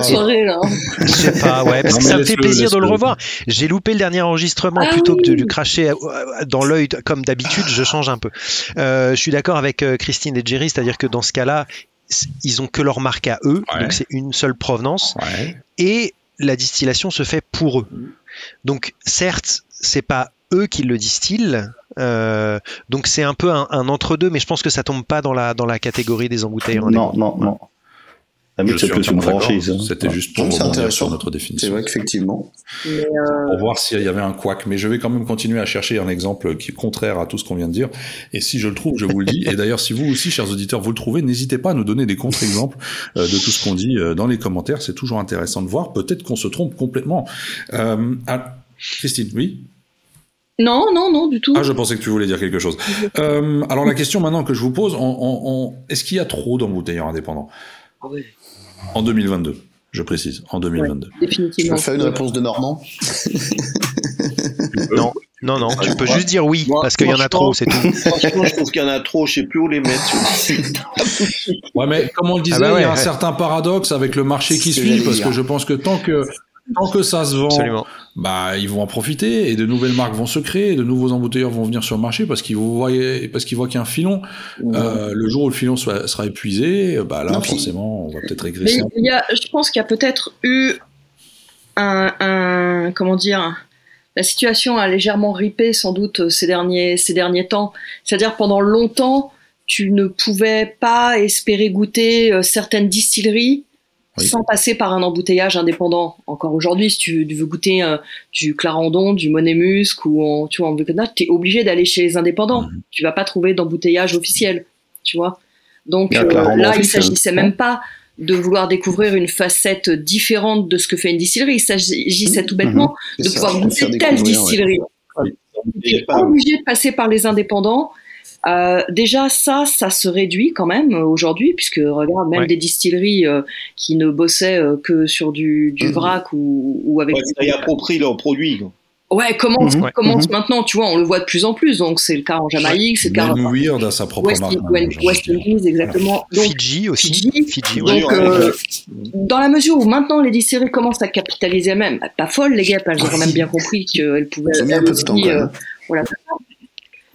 Je sais pas, ouais, parce Non, que ça me fait plaisir de le revoir. J'ai loupé le dernier enregistrement Ah plutôt que de lui cracher dans l'œil comme d'habitude, je change un peu. Euh, je suis d'accord avec Christine et Jerry, c'est-à-dire que dans ce cas-là, ils ont que leur marque à eux, Ouais. donc c'est une seule provenance, Ouais. et la distillation se fait pour eux. Donc certes, c'est pas eux qui le distillent. euh, donc c'est un peu un, un entre-deux, mais je pense que ça tombe pas dans la, dans la catégorie des embouteilleurs Non, non, non. C'est hein. C'était juste pour c'est rebondir sur notre C'est définition. vrai qu'effectivement. Euh, Pour voir s'il y avait un couac. Mais je vais quand même continuer à chercher un exemple qui est contraire à tout ce qu'on vient de dire. Et si je le trouve, je vous le dis. Et d'ailleurs, si vous aussi, chers auditeurs, vous le trouvez, n'hésitez pas à nous donner des contre-exemples euh, de tout ce qu'on dit euh, dans les commentaires. C'est toujours intéressant de voir. Peut-être qu'on se trompe complètement. Euh, ah, Christine, oui? Non, non, non, du tout. Ah, je pensais que tu voulais dire quelque chose. Euh, alors la question maintenant que je vous pose, on- on- on- est-ce qu'il y a trop d'embouteilleurs indépendants oui, en 2022 Je précise, en 2022. Je définitivement. peux faire une réponse de Normand. Non, non, non, tu peux juste dire oui, Moi, parce qu'il y en a trop, c'est tout. Franchement, je trouve qu'il y en a trop, je sais plus où les mettre. Ouais, mais comme on le disait, Ah bah ouais, il y a un ouais. certain paradoxe avec le marché qui suit, parce que je pense que tant que tant que ça se vend, Absolument. bah ils vont en profiter et de nouvelles marques vont se créer, de nouveaux embouteilleurs vont venir sur le marché parce qu'ils voient parce qu'ils voient qu'il y a un filon. Euh, le jour où le filon soit- sera épuisé, bah là Non, forcément on va peut-être régresser. il y a, je pense qu'il y a peut-être eu un, un- comment dire, la situation a légèrement ripé sans doute ces derniers, ces derniers temps. C'est-à-dire pendant longtemps, tu ne pouvais pas espérer goûter euh, certaines distilleries Oui. sans passer par un embouteillage indépendant. Encore aujourd'hui, si tu veux goûter euh, du Clarendon, du Monémusque ou en, tu vois, en tu es obligé d'aller chez les indépendants. Mhm. Tu vas pas trouver d'embouteillage officiel, tu vois. Donc euh, là, il s'agissait même pas de vouloir découvrir une facette différente de ce que fait une distillerie. Il s'agissait tout bêtement C'est de ça, pouvoir goûter telle ouais. distillerie. Tu n'es pas obligé de passer par les indépendants. Euh, déjà, ça, ça se réduit quand même euh, aujourd'hui, puisque regarde, même Ouais. des distilleries euh, qui ne bossaient euh, que sur du, du Mhm. vrac ou, ou avec Ouais, ça y approprie leurs produits. Ouais, commence, Mhm. commence maintenant, tu vois, on le voit de plus en plus, donc c'est le cas en Jamaïque, c'est le cas Même Weird a sa propre West, marque. maintenant, West, West. Indies, exactement. Donc, Fidji aussi. Fidji. Fidji, ouais. donc euh, dans la mesure où maintenant les distilleries commencent à capitaliser même, pas folle les gars, elles ont quand même bien compris qu'elles pouvaient. Ça mis un peu de temps, aussi, quand même. euh, voilà.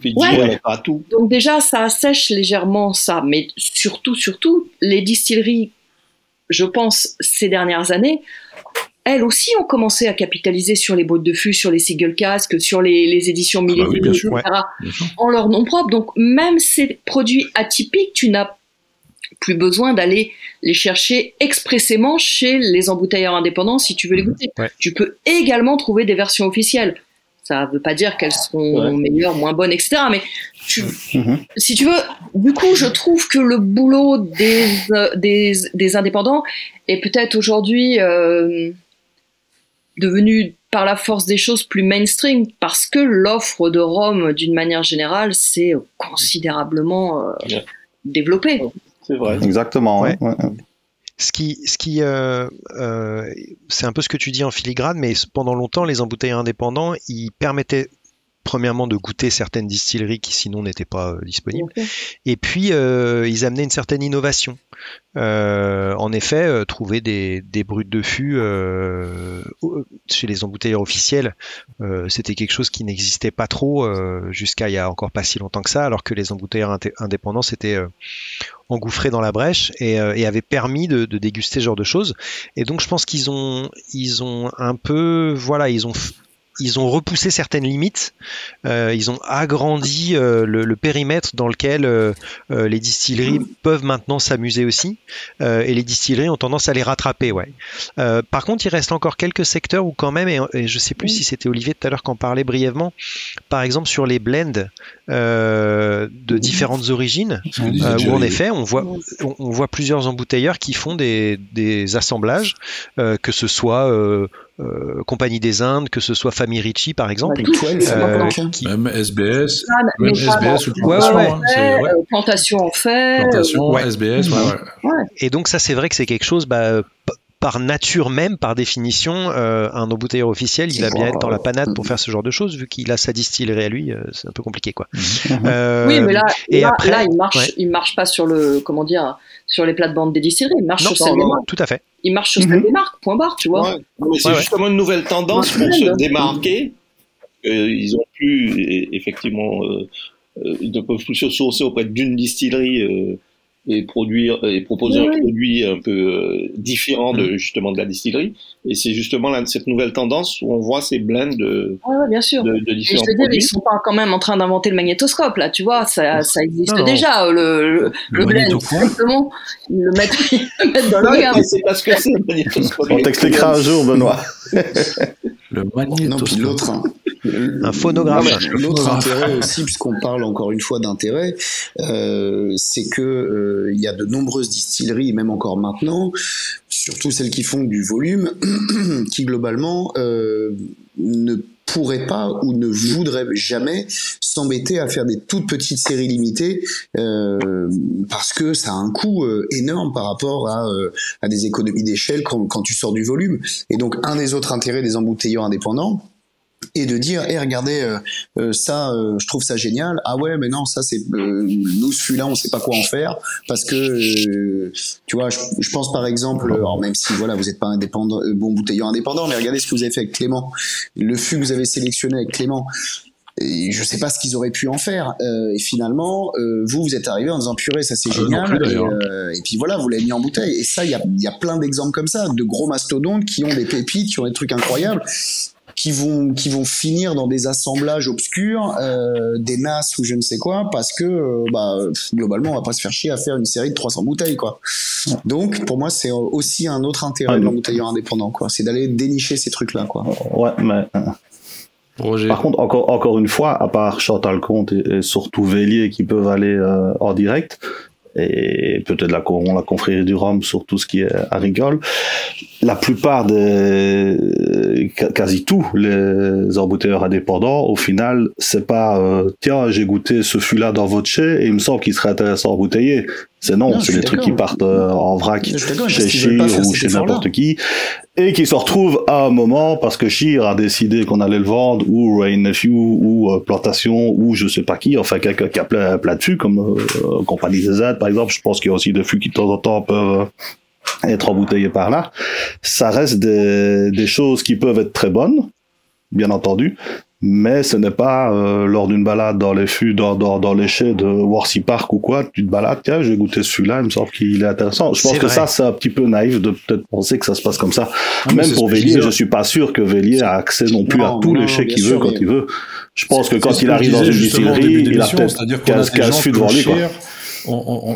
Ouais. pas tout. Donc déjà, ça assèche légèrement ça, mais surtout, surtout, les distilleries, je pense, ces dernières années, elles aussi ont commencé à capitaliser sur les boîtes de fût, sur les single casques, sur les, les éditions bah oui, millénaires, etc.. Ouais. En leur nom propre. Donc même ces produits atypiques, tu n'as plus besoin d'aller les chercher expressément chez les embouteilleurs indépendants si tu veux les goûter. Ouais. Tu peux également trouver des versions officielles. Ça ne veut pas dire qu'elles seront Ouais. meilleures, moins bonnes, etc. Mais tu, Mhm. si tu veux, du coup, je trouve que le boulot des, euh, des, des indépendants est peut-être aujourd'hui euh, devenu par la force des choses plus mainstream parce que l'offre de Rome, d'une manière générale, s'est considérablement euh, développée. C'est vrai. Exactement. Ouais. Ce qui, ce euh, euh, c'est un peu ce que tu dis en filigrane, mais pendant longtemps, les embouteilleurs indépendants, ils permettaient premièrement de goûter certaines distilleries qui sinon n'étaient pas euh, disponibles, et puis euh, ils amenaient une certaine innovation. Euh, en effet, trouver des, des brutes de fût chez les embouteilleurs officiels, c'était quelque chose qui n'existait pas trop jusqu'à il y a encore pas si longtemps que ça, alors que les embouteilleurs indépendants s'étaient engouffrés dans la brèche et, et avaient permis de, de, déguster ce genre de choses. Et donc je pense qu'ils ont, ils ont un peu, voilà, ils ont ils ont repoussé certaines limites, euh, ils ont agrandi euh, le, périmètre dans lequel euh, les distilleries peuvent maintenant s'amuser aussi, et les distilleries ont tendance à les rattraper. Ouais. par contre, il reste encore quelques secteurs où quand même, et, je je sais plus si c'était Olivier tout à l'heure qui en parlait brièvement, par exemple sur les blends de différentes origines, où en effet on voit, on, voit plusieurs embouteilleurs qui font des, des assemblages, que ce soit euh, Compagnie des Indes, que ce soit Famille Ricci par exemple. Euh, même SBS, même SBS ou Plantation en fait. Plantation, SBS, Et donc ça c'est vrai que c'est quelque chose, bah, par nature même, par définition, euh, un embouteilleur officiel, il va bien être dans la panade pour faire ce genre de choses, vu qu'il a sa distillerie à lui, c'est un peu compliqué, quoi. Mhm. oui, mais là, et après, là, il marche, il marche pas sur le, comment dire, sur les plates-bandes des distilleries, il marche sur celle des marques. Tout à fait. Il marche sur celle des marques, point barre, tu vois. c'est justement une nouvelle tendance pour se démarquer. Euh, ils ont pu, effectivement, euh, euh, ils ne peuvent plus se sourcer auprès d'une distillerie et produire et proposer un produit un peu euh, différent de mm. justement de la distillerie. Et c'est justement là, cette nouvelle tendance où on voit ces blends de bien sûr. de, de différents je te dire, ils sont pas quand même en train d'inventer le magnétoscope là tu vois ça, ça existe déjà le, le, blend exactement. Ils le mettent, le mettent dans l'organe c'est parce que c'est le magnétoscope. On t'expliquera un jour Benoît. (laughs) Le magnétoscope. L'autre hein. Un phonographe l'autre intérêt aussi puisqu'on parle encore une fois d'intérêt euh, c'est que euh, il y a de nombreuses distilleries, même encore maintenant, surtout celles qui font du volume, (clears throat) qui globalement euh, ne pourraient pas ou ne voudraient jamais s'embêter à faire des toutes petites séries limitées euh, parce que ça a un coût euh, énorme par rapport à, à des économies d'échelle quand, quand tu sors du volume. Et donc un des autres intérêts des embouteilleurs indépendants, et de dire eh regardez euh, euh, ça euh, je trouve ça génial ah ouais mais non ça c'est nous celui-là on sait pas quoi en faire parce que tu vois je, pense par exemple même si voilà vous n'êtes pas indépendant bon bouteilleur indépendant mais regardez ce que vous avez fait avec Clément le fût que vous avez sélectionné avec Clément et je sais pas ce qu'ils auraient pu en faire. et finalement, vous, vous êtes arrivé en disant purée, ça c'est ah, génial. et, puis voilà, vous l'avez mis en bouteille. Et ça, il y a, y a, plein d'exemples comme ça, de gros mastodontes qui ont des pépites, qui ont des trucs incroyables qui vont qui vont finir dans des assemblages obscurs, euh, des NAS ou je ne sais quoi, parce que euh, bah, globalement on va pas se faire chier à faire une série de 300 bouteilles quoi. Donc pour moi c'est aussi un autre intérêt de l'embouteilleur indépendant quoi, c'est d'aller dénicher ces trucs là quoi. Ouais mais euh, Par contre, encore, encore une fois, à part Chantal Comte et, surtout Vélier qui peuvent aller en direct, et peut-être la, la confrérie du Rhum sur tout ce qui est agricole. La plupart des, quasi tous les embouteilleurs indépendants, au final, c'est pas, euh, tiens, j'ai goûté ce fût-là dans votre chai et il me semble qu'il serait intéressant à embouteiller. C'est non, c'est des trucs qui partent euh, en vrac chez Shear ou chez n'importe qui et qui se retrouvent à un moment parce que Shear a décidé qu'on allait le vendre ou Rain Nephew ou euh, Plantation ou je sais pas qui, enfin quelqu'un qui a plein, plein de fûts comme euh, Compagnie Z par exemple. Je pense qu'il y a aussi des fûts qui de temps en temps peuvent être embouteillés par là. Ça reste des, des choses qui peuvent être très bonnes, bien entendu, mais ce n'est pas euh, lors d'une balade dans les fûts, dans, dans, dans les chais de Warsi Park ou quoi, tu te balades, tiens, j'ai goûté celui-là, il me semble qu'il est intéressant. Je pense que ça, c'est un petit peu naïf de peut-être penser que ça se passe comme ça. Ah, Même pour Vélier, je suis pas sûr que Vélier a accès non plus à tous les chais qu'il veut quand il veut. Je pense que quand il arrive dans une distillerie, il a peut-être 15, 15 fûts devant lui, quoi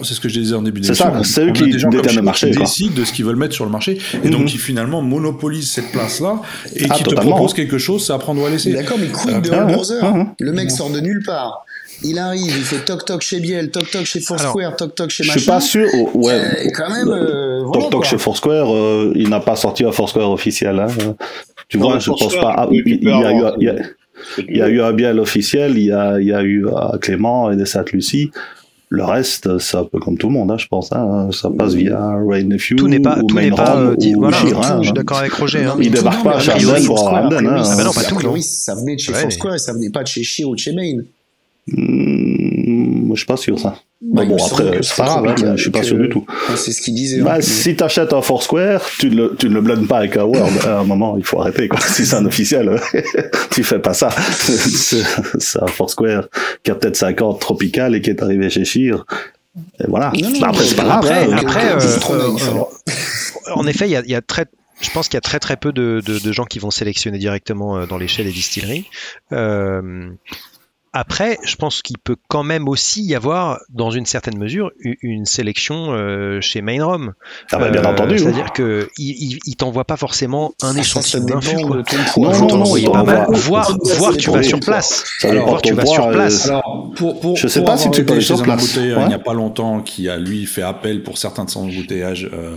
c'est ce que je disais en début d'émission. C'est ça, c'est eux qui déterminent le marché. Qui décident de ce qu'ils veulent mettre sur le marché et donc mhm. qui finalement monopolisent cette place-là et ah, qui te proposent quelque chose, c'est à prendre ou à laisser. D'accord, mais quid de Hamburger ah, ah, Le mec sort de nulle part. Il arrive, il fait toc toc chez Biel, toc toc chez Foursquare, toc toc chez machin. Je suis pas sûr. Oh, ouais. quand même. Euh, toc toc chez Foursquare, euh, il n'a pas sorti un Foursquare officiel. Hein. Tu vois, je pense pas. il, y a eu, il y a eu un Biel officiel, il y a, il y a eu Clément et des Sainte Lucie. Le reste, c'est un peu comme tout le monde, hein, je pense. Hein. Ça passe via Rain Nephew. Tout n'est pas, tout n'est pas euh, voilà, je suis d'accord avec Roger. Hein. Il débarque pas à Charden pour Ramden. Hein. Ah bah non, pas tout. ça venait de chez ouais. Foursquare, ça venait pas de chez Shea ou de chez Main. Mmh, je suis pas sûr ça. Mais bon, après, c'est pas grave, hein, je suis pas sûr du tout. C'est ce qu'il disait. Bah, hein. si t'achètes un Foursquare, tu ne le, tu ne le blends pas avec un Word. (laughs) À un moment, il faut arrêter, quoi. Si c'est un officiel, (laughs) tu fais pas ça. (laughs) C'est un Foursquare qui a peut-être 50 tropical et qui est arrivé chez Sheer. Et voilà. Non, Bah, après, c'est pas grave. Après, hein. après, euh, euh, alors. en effet, il y a, il y a très, je pense qu'il y a très très peu de, de- de gens qui vont sélectionner directement euh, dans l'échelle des distilleries. Euh, après, je pense qu'il peut quand même aussi y avoir, dans une certaine mesure, une sélection euh, chez Mainrom. Ah bah, bien Euh, entendu. hein. C'est-à-dire que il, il, il t'envoie pas forcément un échantillon d'un quoi. Non, non, non, il pas mal, voir, ça voir que tu vas sur place. Voir tu vas sur euh, place. Alors, pour, pour, Je sais pour pas si tu peux sur un place. Ouais. il n'y a pas longtemps qui a lui fait appel pour certains de ses embouteillages euh,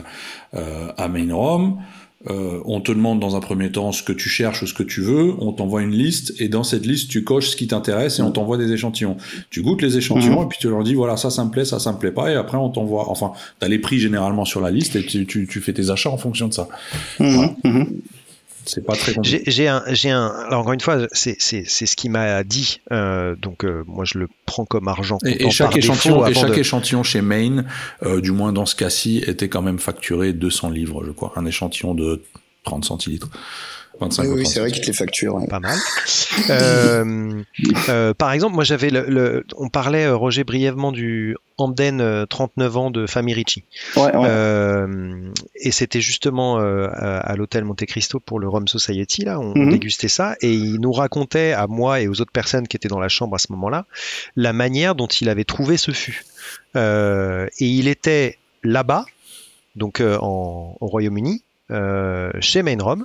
euh, à Main Rome. Euh, on te demande dans un premier temps ce que tu cherches ou ce que tu veux, on t'envoie une liste et dans cette liste tu coches ce qui t'intéresse et on t'envoie des échantillons. Tu goûtes les échantillons Mhm. et puis tu leur dis voilà ça ça me plaît, ça ça me plaît pas et après on t'envoie, enfin t'as les prix généralement sur la liste et tu, tu, tu fais tes achats en fonction de ça. Mhm, mhm. C'est pas très compliqué. J'ai un, j'ai un. Alors encore une fois, c'est c'est c'est ce qu'il m'a dit. euh, donc euh, moi je le prends comme argent Et, et chaque échantillon, et chaque de- échantillon chez Maine, euh, du moins dans ce cas-ci, était quand même facturé 200 livres, je crois. Un échantillon de 30 centilitres. 25 Oui, ou oui, 30 c'est vrai qu'il te les facture. ouais. pas mal. Euh, euh, par exemple, moi j'avais le, le- on parlait Roger brièvement du Hamden euh, 39 ans de Famille Ricci. Ouais, ouais. Euh, et c'était justement euh, à, à l'hôtel Monte Cristo pour le Rome Society là, on Mhm. dégustait ça et il nous racontait à moi et aux autres personnes qui étaient dans la chambre à ce moment-là la manière dont il avait trouvé ce fût. Euh, et il était là-bas, donc euh, en, au Royaume-Uni, euh, chez Main Rome.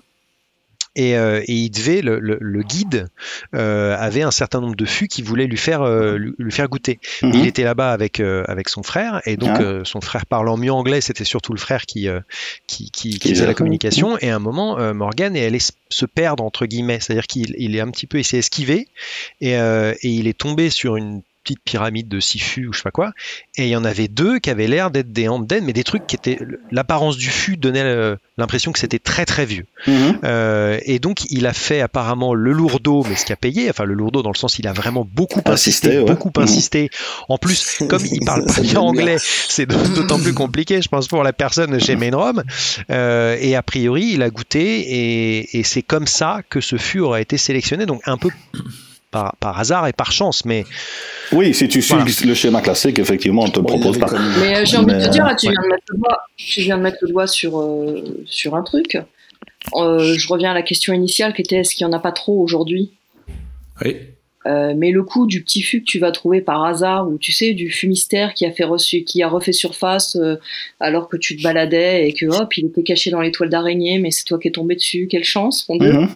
Et, euh, et il devait le, le- le guide euh, avait un certain nombre de fûts qu'il voulait lui faire euh, lui, lui faire goûter. Mhm. Il était là-bas avec euh, avec son frère et donc Ah. son frère parlant mieux anglais, c'était surtout le frère qui qui, qui, faisait la communication. Et à un moment, Morgan est allé se- se perdre entre guillemets, c'est-à-dire qu'il il est un petit peu il s'est esquivé et, et il est tombé sur une petite pyramide de fûts ou je sais pas quoi et il y en avait deux qui avaient l'air d'être des Hamden mais des trucs qui étaient l'apparence du fût donnait euh, l'impression que c'était très très vieux Mhm. euh, et donc il a fait apparemment le lourdeau, mais ce qui a payé, enfin le lourdeau dans le sens il a vraiment beaucoup insisté, Insisté, ouais. beaucoup Mhm. insisté. En plus, (laughs) comme il parle pas bien anglais, c'est d'autant plus compliqué, je pense, pour la personne chez Mainrom. Euh, et a priori, il a goûté et, et c'est comme ça que ce fût aura été sélectionné, donc un peu par, par hasard et par chance, mais Oui, si tu suis Voilà. le schéma classique, effectivement, on te le propose pas. Mais euh, j'ai envie de te dire, euh, là, tu, ouais. viens de mettre le doigt, tu viens de mettre le doigt sur, euh, sur un truc. Euh, je reviens à la question initiale qui était est-ce qu'il n'y en a pas trop aujourd'hui? Oui. Euh, mais le coup du petit fût que tu vas trouver par hasard, ou tu sais, du fumistère qui a fait reçu, qui a refait surface euh, alors que tu te baladais et que hop, il était caché dans les toiles d'araignée, mais c'est toi qui es tombé dessus, quelle chance, mon Dieu. Mhm.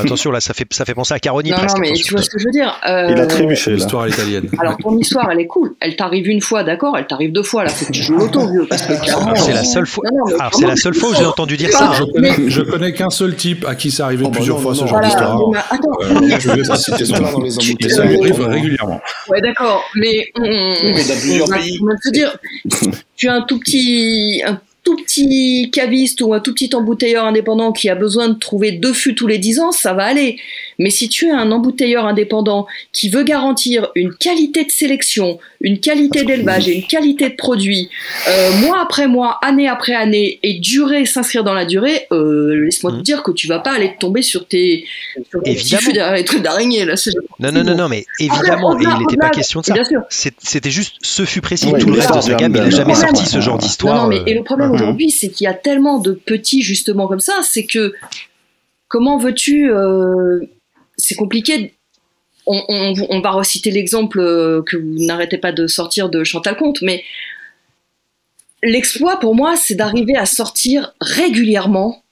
Attention là, ça fait, ça fait penser à Caroni Non, presque. non, mais tu vois ce que je veux dire. Euh, Il a trébuché. L'histoire à l'italienne. (laughs) Alors ton histoire, elle est cool. Elle t'arrive une fois, d'accord Elle t'arrive deux fois. Là, faut que tu joues l'auto, vieux, parce que clairement. Alors, c'est la seule fois. non, non, mais Alors c'est la seule fois où j'ai entendu dire ça. Je hein. connais, je connais qu'un seul type à qui c'est arrivé Oh, bah plusieurs non, fois non, ce genre Voilà, d'histoire. attends, Euh, je vais pas citer son Pas dans nom. les Mais embouteillages. ça lui arrive régulièrement. Ouais, d'accord, mais mais dans plusieurs pays. (laughs) tu as un tout petit, tout petit caviste ou un tout petit embouteilleur indépendant qui a besoin de trouver deux fûts tous les 10 ans, ça va aller. Mais si tu es un embouteilleur indépendant qui veut garantir une qualité de sélection, une qualité d'élevage et une qualité de produit, euh, mois après mois, année après année, et durer, s'inscrire dans la durée, euh, laisse-moi te Mhm. dire que tu vas pas aller te tomber sur tes, sur tes petits fûts derrière les trucs d'araignée. Là, Non, non, non, non, mais évidemment, et il n'était pas question de ça. Bien sûr. C'est- C'était juste ce fut précis. Oui, Tout le reste de ce bien, gamme, il n'a jamais sorti ce genre d'histoire. Non, non, mais et le problème aujourd'hui, c'est qu'il y a tellement de petits justement comme ça, c'est que comment veux-tu euh, C'est compliqué. On, on- on va reciter l'exemple euh, que vous n'arrêtez pas de sortir de Chantal Comte, mais l'exploit pour moi, c'est d'arriver à sortir régulièrement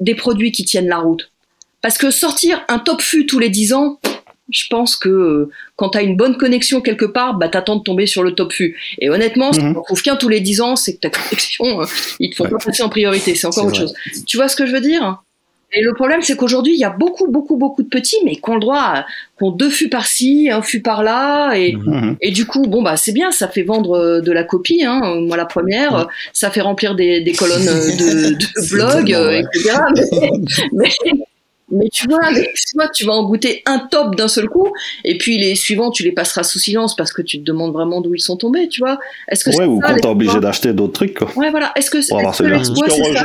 des produits qui tiennent la route. Parce que sortir un top fût tous les 10 ans, je pense que euh, quand tu as une bonne connexion quelque part, bah, t'attends de tomber sur le top fût. Et honnêtement, si tu en trouves qu'un tous les 10 ans, c'est que ta connexion, euh, ils te font pas passer en priorité. C'est encore autre vrai. chose. Tu vois ce que je veux dire? Et le problème, c'est qu'aujourd'hui, il y a beaucoup, beaucoup, beaucoup de petits, mais qui ont le droit, qui ont deux fûts par-ci, un fût par-là, et, Mhm. et du coup, bon, bah, c'est bien, ça fait vendre euh, de la copie, hein, moi la première, ça fait remplir des, des colonnes euh, de, de (laughs) C'est blog, tellement euh, etc. (laughs) Mais, mais, Mais tu vois, tu vois, tu vas en goûter un top d'un seul coup, et puis les suivants, tu les passeras sous silence parce que tu te demandes vraiment d'où ils sont tombés, tu vois. Est-ce que ouais, ou quand t'es obligé d'acheter d'autres trucs, quoi. Ouais, voilà. Est-ce que, est -ce que l'exploit, c'est ça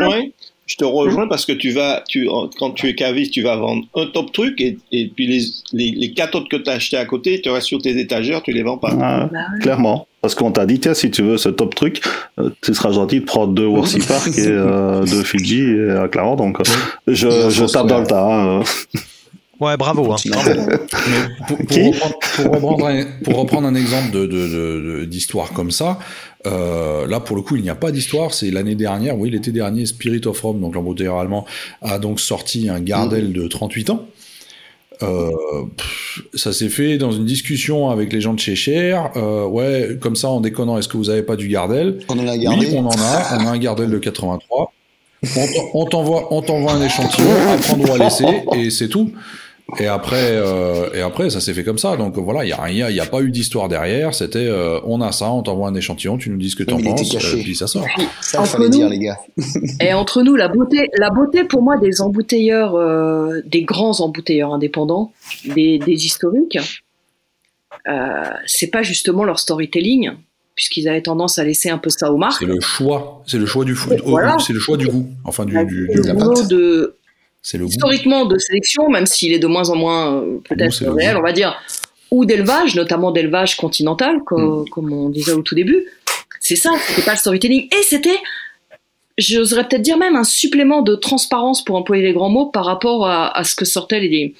je te rejoins parce que tu vas, tu, quand tu es caviste, tu vas vendre un top truc et, et puis les, les, les, quatre autres que tu as achetés à côté, tu restes sur tes étagères, tu les vends pas. Ah, bah clairement. Parce qu'on t'a dit, tiens, si tu veux ce top truc, euh, tu seras gentil de prendre deux Warsi Park et (laughs) euh, deux Fiji et un Claro. Donc, je, je tape dans le tas. Hein. Ouais, bravo. Hein. pour, pour, reprendre, un, pour, reprendre un, exemple d'histoire de, de, comme ça, euh, là pour le coup il n'y a pas d'histoire. C'est l'année dernière, oui l'été dernier, Spirit of Rome, donc l'embouteilleur allemand, a donc sorti un Gardel de 38 ans. Euh, ça s'est fait dans une discussion avec les gens de chez Cher. Euh, ouais, comme ça en déconnant, est-ce que vous avez pas du Gardel? On en a Oui, on en a. On a un Gardel de 83. On t'envoie, on t'envoie un échantillon, à prendre ou à laisser, et c'est tout. Et après, euh, et après, ça s'est fait comme ça. Donc voilà, il y a rien, il y a pas eu d'histoire derrière. C'était, euh, on a ça, on t'envoie un échantillon, tu nous dis ce que t'en penses, euh, puis ça sort. Ça, fallait nous, dire, les gars. (laughs) et entre nous, la beauté, la beauté pour moi des embouteilleurs, euh, des grands embouteilleurs indépendants, des, des historiques, euh, c'est pas justement leur storytelling, puisqu'ils avaient tendance à laisser un peu ça aux marques. C'est le choix, c'est le choix du foot, c'est le choix du goût, enfin du, du, du, du de historiquement de sélection, même s'il est de moins en moins euh, peut-être réel, on va dire, ou d'élevage, notamment d'élevage continental, mm. comme, on disait au tout début. C'est ça, c'était pas le storytelling. Et c'était, j'oserais peut-être dire même un supplément de transparence pour employer les grands mots par rapport à, ce que sortaient les,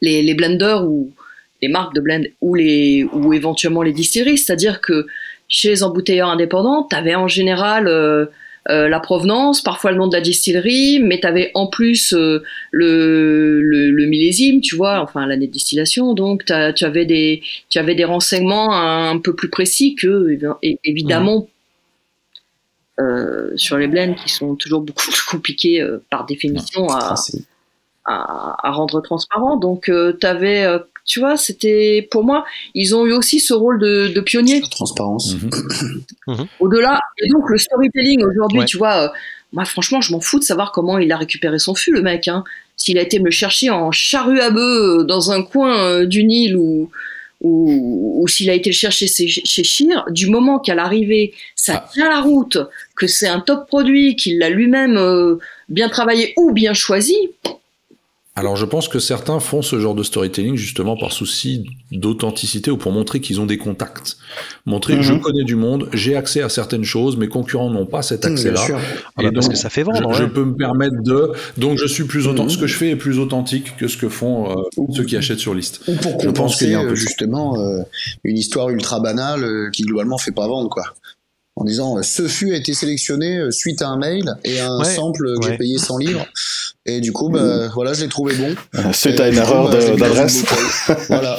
les, les, blenders ou les marques de blend ou, les, ou éventuellement les distilleries. C'est-à-dire que chez les embouteilleurs indépendants, tu avais en général euh, euh, la provenance, parfois le nom de la distillerie, mais tu avais en plus euh, le, le, millésime, tu vois, enfin l'année de distillation, donc tu avais des tu avais des renseignements un, peu plus précis que évidemment euh, sur les blends qui sont toujours beaucoup plus compliqués par définition à, à, rendre transparent. Donc tu avais tu vois, c'était pour moi, ils ont eu aussi ce rôle de, de pionnier. transparence. Mhm. (coughs) Mhm. Au-delà, et donc le storytelling aujourd'hui, tu vois, euh, moi franchement, je m'en fous de savoir comment il a récupéré son fût, le mec. Hein. S'il a été me chercher en charrue à bœuf euh, dans un coin euh, du Nil ou ou, s'il a été le chercher chez, chez Chir, du moment qu'à l'arrivée, ça ah. tient la route, que c'est un top produit, qu'il l'a lui-même bien travaillé ou bien choisi, alors je pense que certains font ce genre de storytelling justement par souci d'authenticité ou pour montrer qu'ils ont des contacts. Montrer que je mhm. connais du monde, j'ai accès à certaines choses, mes concurrents n'ont pas cet accès-là. Ah bah parce que ça fait vendre. Je, peux me permettre de... Donc je suis plus authentique. Ce que je fais est plus authentique que ce que font euh, ceux qui achètent sur liste. Ou pour je pense qu'il y a un peu justement euh, une histoire ultra banale euh, qui globalement fait pas vendre quoi en disant ce fût a été sélectionné suite à un mail et un sample que j'ai payé 100 livres et du coup, bah, voilà, je l'ai trouvé bon. Suite à une erreur bah, d'adresse. (laughs) voilà.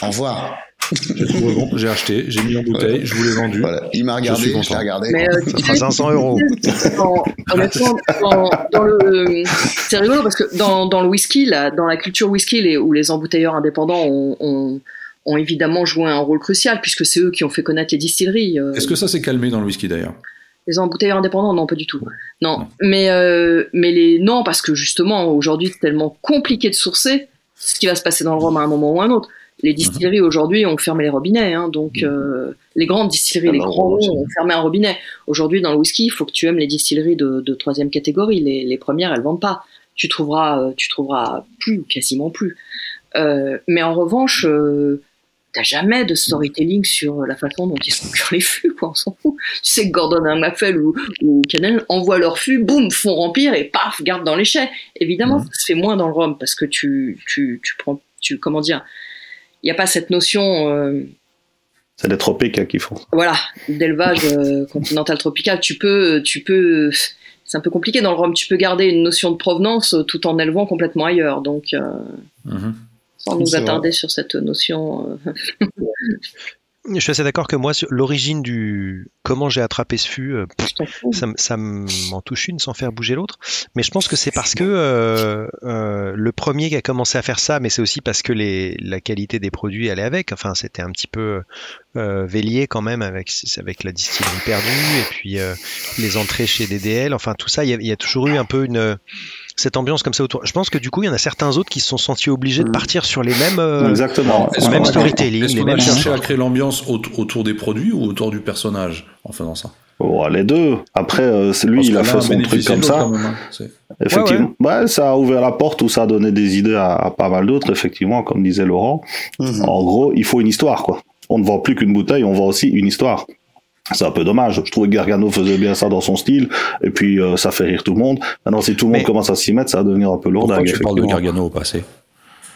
Au revoir. J'ai trouvé bon, j'ai acheté, j'ai mis en bouteille, je vous l'ai vendu. Voilà. Il m'a regardé, je, l'ai regardé. Mais euh, 500 euros. honnêtement, dans, dans, le, c'est rigolo parce que dans, dans le whisky, là, dans la culture whisky, les, où les embouteilleurs indépendants ont, ont, ont, évidemment joué un rôle crucial puisque c'est eux qui ont fait connaître les distilleries. Euh. Est-ce que ça s'est calmé dans le whisky d'ailleurs? Les embouteilleurs indépendants, non, pas du tout. Non, mais euh, mais les non parce que justement aujourd'hui c'est tellement compliqué de sourcer ce qui va se passer dans le rhum à un moment ou à un autre. Les distilleries aujourd'hui ont fermé les robinets, hein, donc euh, les grandes distilleries, ah les bah, grands ont fermé un robinet. Aujourd'hui dans le whisky, il faut que tu aimes les distilleries de, troisième catégorie. Les, les, premières, elles vendent pas. Tu trouveras, euh, tu trouveras plus, quasiment plus. mais en revanche, T'as jamais de storytelling sur la façon dont ils procurent (laughs) les fûts, quoi, on s'en fout. Tu sais que Gordon MacPhail ou, ou Canel envoient leurs fûts, boum, font remplir et paf, gardent dans l'échec. Évidemment, ça se fait moins dans le rhum parce que tu, tu, tu prends, tu, comment dire, il n'y a pas cette notion. Euh, c'est des tropiques hein, qu'ils font. Voilà, d'élevage euh, (laughs) continental tropical. Tu peux, tu peux, c'est un peu compliqué dans le rhum. Tu peux garder une notion de provenance tout en élevant complètement ailleurs. Donc. Euh, mm-hmm sans nous attarder sur cette notion. Euh. (laughs) Je suis assez d'accord que moi, l'origine du comment j'ai attrapé ce fût, euh, ça, m'en touche une sans faire bouger l'autre. Mais je pense que c'est parce que euh, le premier qui a commencé à faire ça, mais c'est aussi parce que les, la qualité des produits allait avec. Enfin, c'était un petit peu Vélier quand même avec, avec la distillerie perdue et puis les entrées chez DDL. Enfin, tout ça, il y, a toujours eu un peu une cette ambiance comme ça autour. Je pense que du coup, il y en a certains autres qui se sont sentis obligés de partir sur les mêmes, euh, Exactement. Est-ce mêmes storytelling, Est-ce les qu'on a mêmes cherché à créer l'ambiance au- autour des produits ou autour du personnage en faisant ça? Oh, les deux. Après, euh, c'est lui, Parce il a fait son truc comme ça. même, hein. Effectivement. Ouais, ça a ouvert la porte ou ça a donné des idées à, à pas mal d'autres, effectivement, comme disait Laurent. Mhm. En gros, il faut une histoire, quoi. On ne vend plus qu'une bouteille, on vend aussi une histoire. C'est un peu dommage. Je trouvais que Gargano faisait bien ça dans son style, et puis euh, ça fait rire tout le monde. Maintenant, si tout le monde Mais- commence à s'y mettre, ça va devenir un peu lourd. Pourquoi tu parles de Gargano au passé?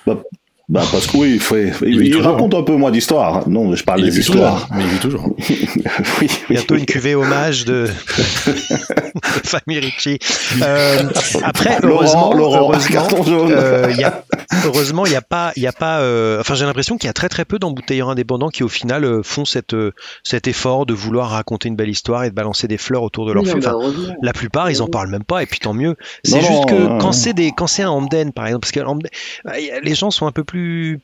Bah, parce que oui, il, fait, il, Il raconte un peu moins d'histoires. Non, mais je parle Il des histoires. toujours, mais il vit toujours. (laughs) oui, oui. Bientôt une cuvée hommage de, de (laughs) famille Ricci. Euh, après, Laurent, heureusement, euh, il y a, heureusement, il n'y a pas, il y a pas. euh, enfin, j'ai l'impression qu'il y a très très peu d'embouteilleurs indépendants qui, au final, euh, font cette, euh, cet effort de vouloir raconter une belle histoire et de balancer des fleurs autour de leur Oui, feu. bah, la plupart, ils en parlent même pas, et puis tant mieux. C'est juste que non, quand c'est des, quand c'est un Hamden, par exemple, parce que bah, les gens sont un peu plus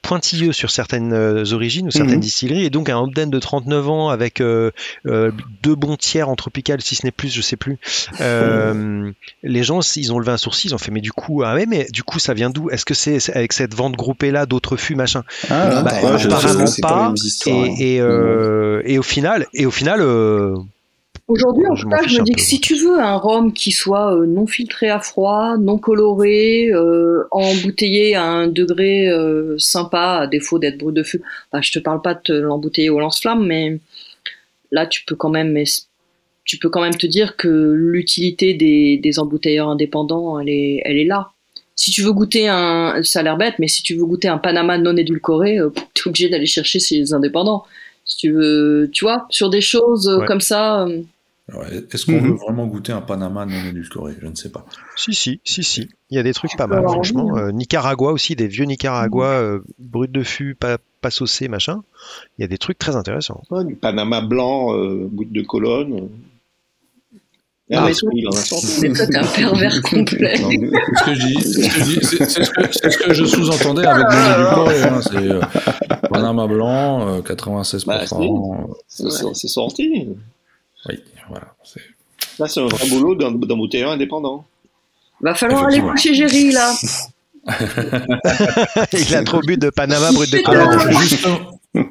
pointilleux sur certaines euh, origines ou certaines Mhm. distilleries, et donc un Hamden de 39 ans avec euh, euh, deux bons tiers en tropical, si ce n'est plus, je sais plus. Euh, (laughs) les gens, ils ont levé un sourcil, ils ont fait, mais du coup, ah ouais, mais du coup, ça vient d'où? Est-ce que c'est avec cette vente groupée là, d'autres fûts, machin? Ah, Bah, ouais, apparemment pas hein. Et, et, euh, et au final, et au final, Aujourd'hui, en tout cas, je me dis que si tu veux un rhum qui soit euh, non filtré à froid, non coloré, euh, embouteillé à un degré euh, sympa, à défaut d'être brut de feu, bah, je te parle pas de te l'embouteiller au lance-flamme, mais là, tu peux quand même, es- tu peux quand même te dire que l'utilité des, des embouteilleurs indépendants, elle est, elle est là. Si tu veux goûter un, ça a l'air bête, mais si tu veux goûter un Panama non édulcoré, euh, t'es obligé d'aller chercher chez les indépendants. Si tu veux, tu vois, sur des choses Ouais. comme ça. Est-ce qu'on Mhm. veut vraiment goûter un Panama non édulcoré? Je ne sais pas. Si, si, si, si. Il y a des trucs pas mal, franchement. envie, Euh, Nicaragua aussi, des vieux Nicaragua, euh, bruts de fût, pas, pas saucés, machin. Il y a des trucs très intéressants. Ouais, du Panama blanc, euh, goutte de colonne. Ah, Ah, mais mais il en a sorti. Mais toi, t'es un pervers (laughs) complet. C'est ce que je dis. C'est ce que, je dis. C'est- c'est ce que- c'est ce que je sous-entendais avec non édulcoré. Hein. C'est euh, Panama blanc, euh, 96%. Bah, c'est c'est- c'est sorti. Oui, voilà. Là, c'est un vrai boulot bouteilleur indépendant. Va falloir aller coucher Géry, là. (laughs) (laughs) Il a trop bu de Panama brut de Putain.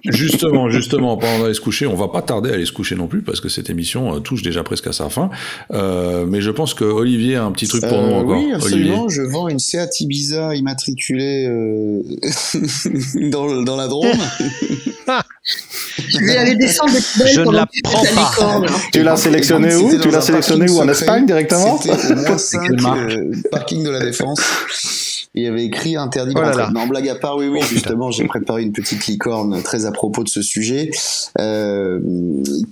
Justement, justement, pendant d'aller se coucher, on va pas tarder à aller se coucher non plus parce que cette émission euh, touche déjà presque à sa fin. Euh, mais je pense que Olivier a un petit truc pour Euh, nous encore. Oui, Olivier. absolument. Je vends une Seat Ibiza immatriculée euh, (laughs) dans, le- dans la Drôme. (laughs) Je vais aller descendre Je ne la prends pas. licorne. hein. Tu l'as sélectionné où Tu l'as sélectionné parking où En. Espagne directement C'était au moins (laughs) 5 quelle marque parking de la Défense. Il y avait écrit interdit de Oh là rentrer. là. Non, blague à part, oui, oui, Oh, justement, j'ai préparé une petite licorne très à propos de ce sujet, euh,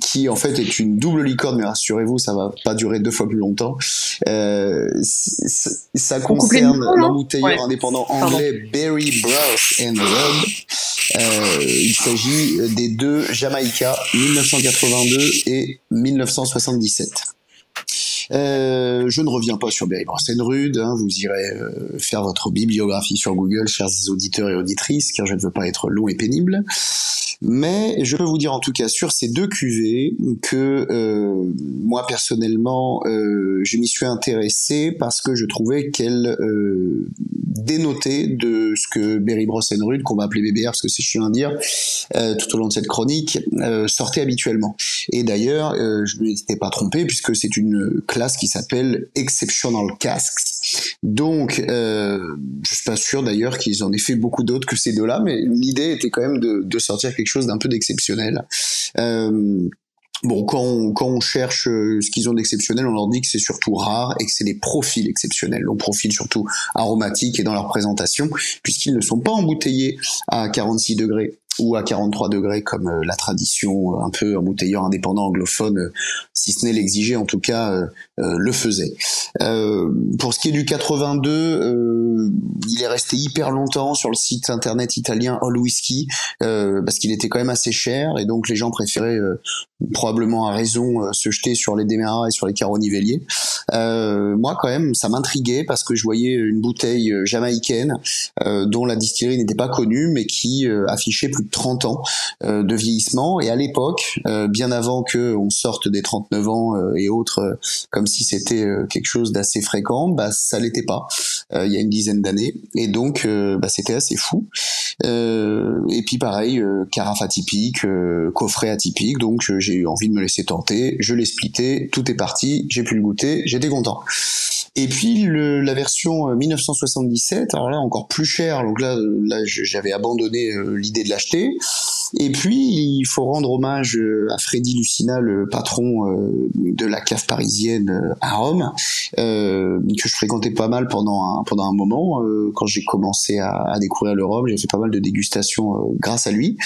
qui en fait est une double licorne, mais rassurez-vous, ça va pas durer deux fois plus longtemps. Euh, ça concerne l'embouteilleur Ouais. indépendant Pardon. anglais Berry Broth and Rub. Euh, il s'agit des deux Jamaïca 1982 et 1977. Euh, je ne reviens pas sur Berry Brossenrud, hein, vous irez euh, faire votre bibliographie sur Google, chers auditeurs et auditrices, car je ne veux pas être long et pénible. Mais je peux vous dire en tout cas sur ces deux cuvées que euh, moi personnellement, euh, je m'y suis intéressé parce que je trouvais qu'elles euh, dénotaient de ce que Berry Brossenrud, qu'on va appeler BBR parce que c'est chiant à dire, euh, tout au long de cette chronique, sortait habituellement. Et d'ailleurs, je ne m'étais pas trompé puisque c'est une qui s'appelle Exceptional Casks. Donc, euh, je suis pas sûr d'ailleurs qu'ils en aient fait beaucoup d'autres que ces deux-là, mais l'idée était quand même de, de sortir quelque chose d'un peu d'exceptionnel. Euh, Bon, quand on, quand on cherche euh, ce qu'ils ont d'exceptionnel, on leur dit que c'est surtout rare et que c'est des profils exceptionnels. Donc, profils surtout aromatiques et dans leur présentation, puisqu'ils ne sont pas embouteillés à 46 degrés ou à 43 degrés comme euh, la tradition euh, un peu embouteilleur indépendant anglophone, euh, si ce n'est l'exigeait en tout cas, euh, euh, le faisait. Euh, pour ce qui est du 82, euh, il est resté hyper longtemps sur le site internet italien All Whisky parce qu'il était quand même assez cher et donc les gens préféraient probablement à raison se jeter sur les Demerara et sur les Caronivellier. moi quand même ça m'intriguait parce que je voyais une bouteille jamaïcaine dont la distillerie n'était pas connue mais qui affichait plus de 30 ans de vieillissement. Et à l'époque bien avant que on sorte des 39 ans et autres comme si c'était quelque chose d'assez fréquent, bah ça l'était pas euh, il y a une dizaine d'années. Et donc euh, bah, c'était assez fou. Euh, et puis pareil, carafe atypique, coffret atypique, donc j'ai eu envie de me laisser tenter, je l'ai splitté, tout est parti, j'ai pu le goûter, j'étais content. Et puis le, la version 1977, alors là encore plus cher, donc là, là j'avais abandonné l'idée de l'acheter. Et puis il faut rendre hommage à Freddy Lucina, le patron de la cave parisienne à Rome, euh, que je fréquentais pas mal pendant un, pendant un moment. Euh, quand j'ai commencé à, à, découvrir le rhum, j'ai fait pas mal de dégustations euh, grâce à lui.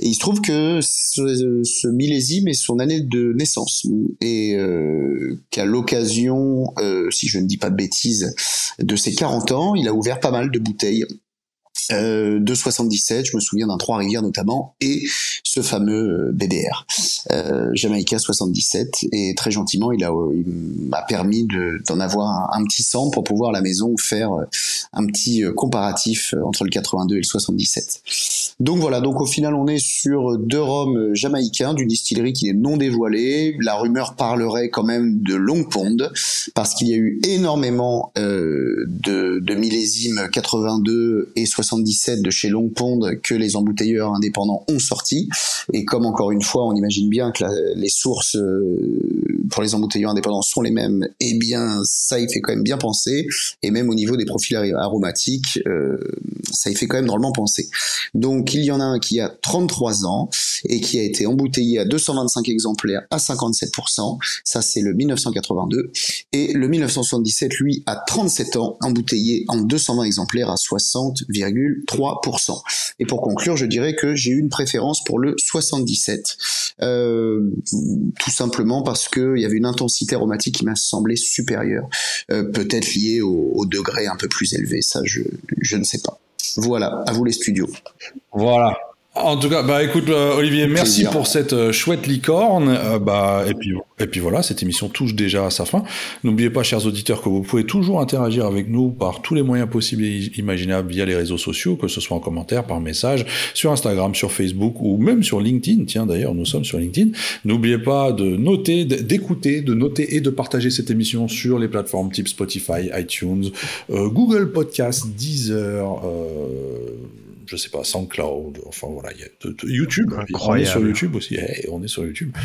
Et il se trouve que ce, ce millésime est son année de naissance et qu'à l'occasion, si je ne dis pas de bêtises, de ses 40 ans, il a ouvert pas mal de bouteilles euh, de 77, je me souviens d'un Trois-Rivières notamment, et ce fameux euh, BDR, euh, Jamaica 77, et très gentiment, il il m'a permis d'en avoir un, petit sang pour pouvoir à la maison faire un petit comparatif entre le 82 et le 77. Donc voilà, donc au final, on est sur deux rhums jamaïcains d'une distillerie qui est non dévoilée. La rumeur parlerait quand même de Long Pond, parce qu'il y a eu énormément de, de millésimes 82 et 77 de chez Long Pond que les embouteilleurs indépendants ont sorti. Et comme encore une fois, on imagine bien que les sources euh, pour les embouteilleurs indépendants sont les mêmes, eh bien ça y fait quand même bien penser. Et même au niveau des profils aromatiques, euh, ça y fait quand même drôlement penser. Donc il y en a un qui a 33 ans et qui a été embouteillé à 225 exemplaires à 57%. Ça c'est le 1982. Et le 1977, lui, a 37 ans, embouteillé en 220 exemplaires à 60, 3%. Et pour conclure, je dirais que j'ai eu une préférence pour le 77, euh, tout simplement parce qu'il y avait une intensité aromatique qui m'a semblé supérieure, euh, peut-être liée au, degré un peu plus élevé, ça je, je ne sais pas. Voilà, à vous les studios. Voilà. En tout cas, bah écoute euh, Olivier, merci pour cette euh, chouette licorne. Euh, bah et puis et puis voilà, cette émission touche déjà à sa fin. N'oubliez pas, chers auditeurs, que vous pouvez toujours interagir avec nous par tous les moyens possibles et imaginables via les réseaux sociaux, que ce soit en commentaire, par message, sur Instagram, sur Facebook ou même sur LinkedIn. Tiens, d'ailleurs, nous sommes sur LinkedIn. N'oubliez pas de noter, d'écouter, de noter et de partager cette émission sur les plateformes type Spotify, iTunes, Google Podcast, Deezer. Euh, je sais pas, SoundCloud, enfin voilà, il y a YouTube, on est sur YouTube aussi, on est sur YouTube.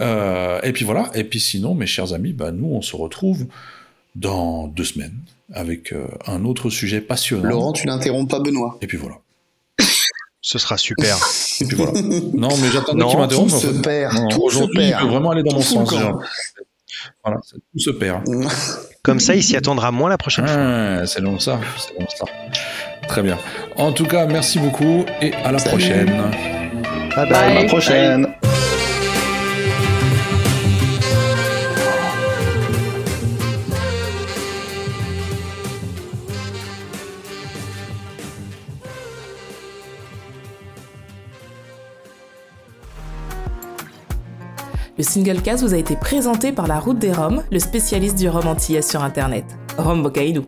Euh, et puis voilà, et puis sinon, mes chers amis, bah, nous on se retrouve dans deux semaines avec euh, un autre sujet passionnant. Laurent, tu n'interromps pas Benoît. Et puis voilà. Ce sera super. et puis voilà. Non, mais j'attendais qu'il m'interrompe. Tout se perd. Tout Aujourd'hui, il peut vraiment aller dans mon sens. Voilà, tout se perd. (laughs) Comme ça, il s'y attendra moins la prochaine ah, fois. C'est long ça, c'est long ça. Très bien. En tout cas, merci beaucoup et à la prochaine. Bye bye. À la prochaine. Le single cast vous a été présenté par la Route des Roms, le spécialiste du rhum antillais sur Internet. Rome Bocaïdou.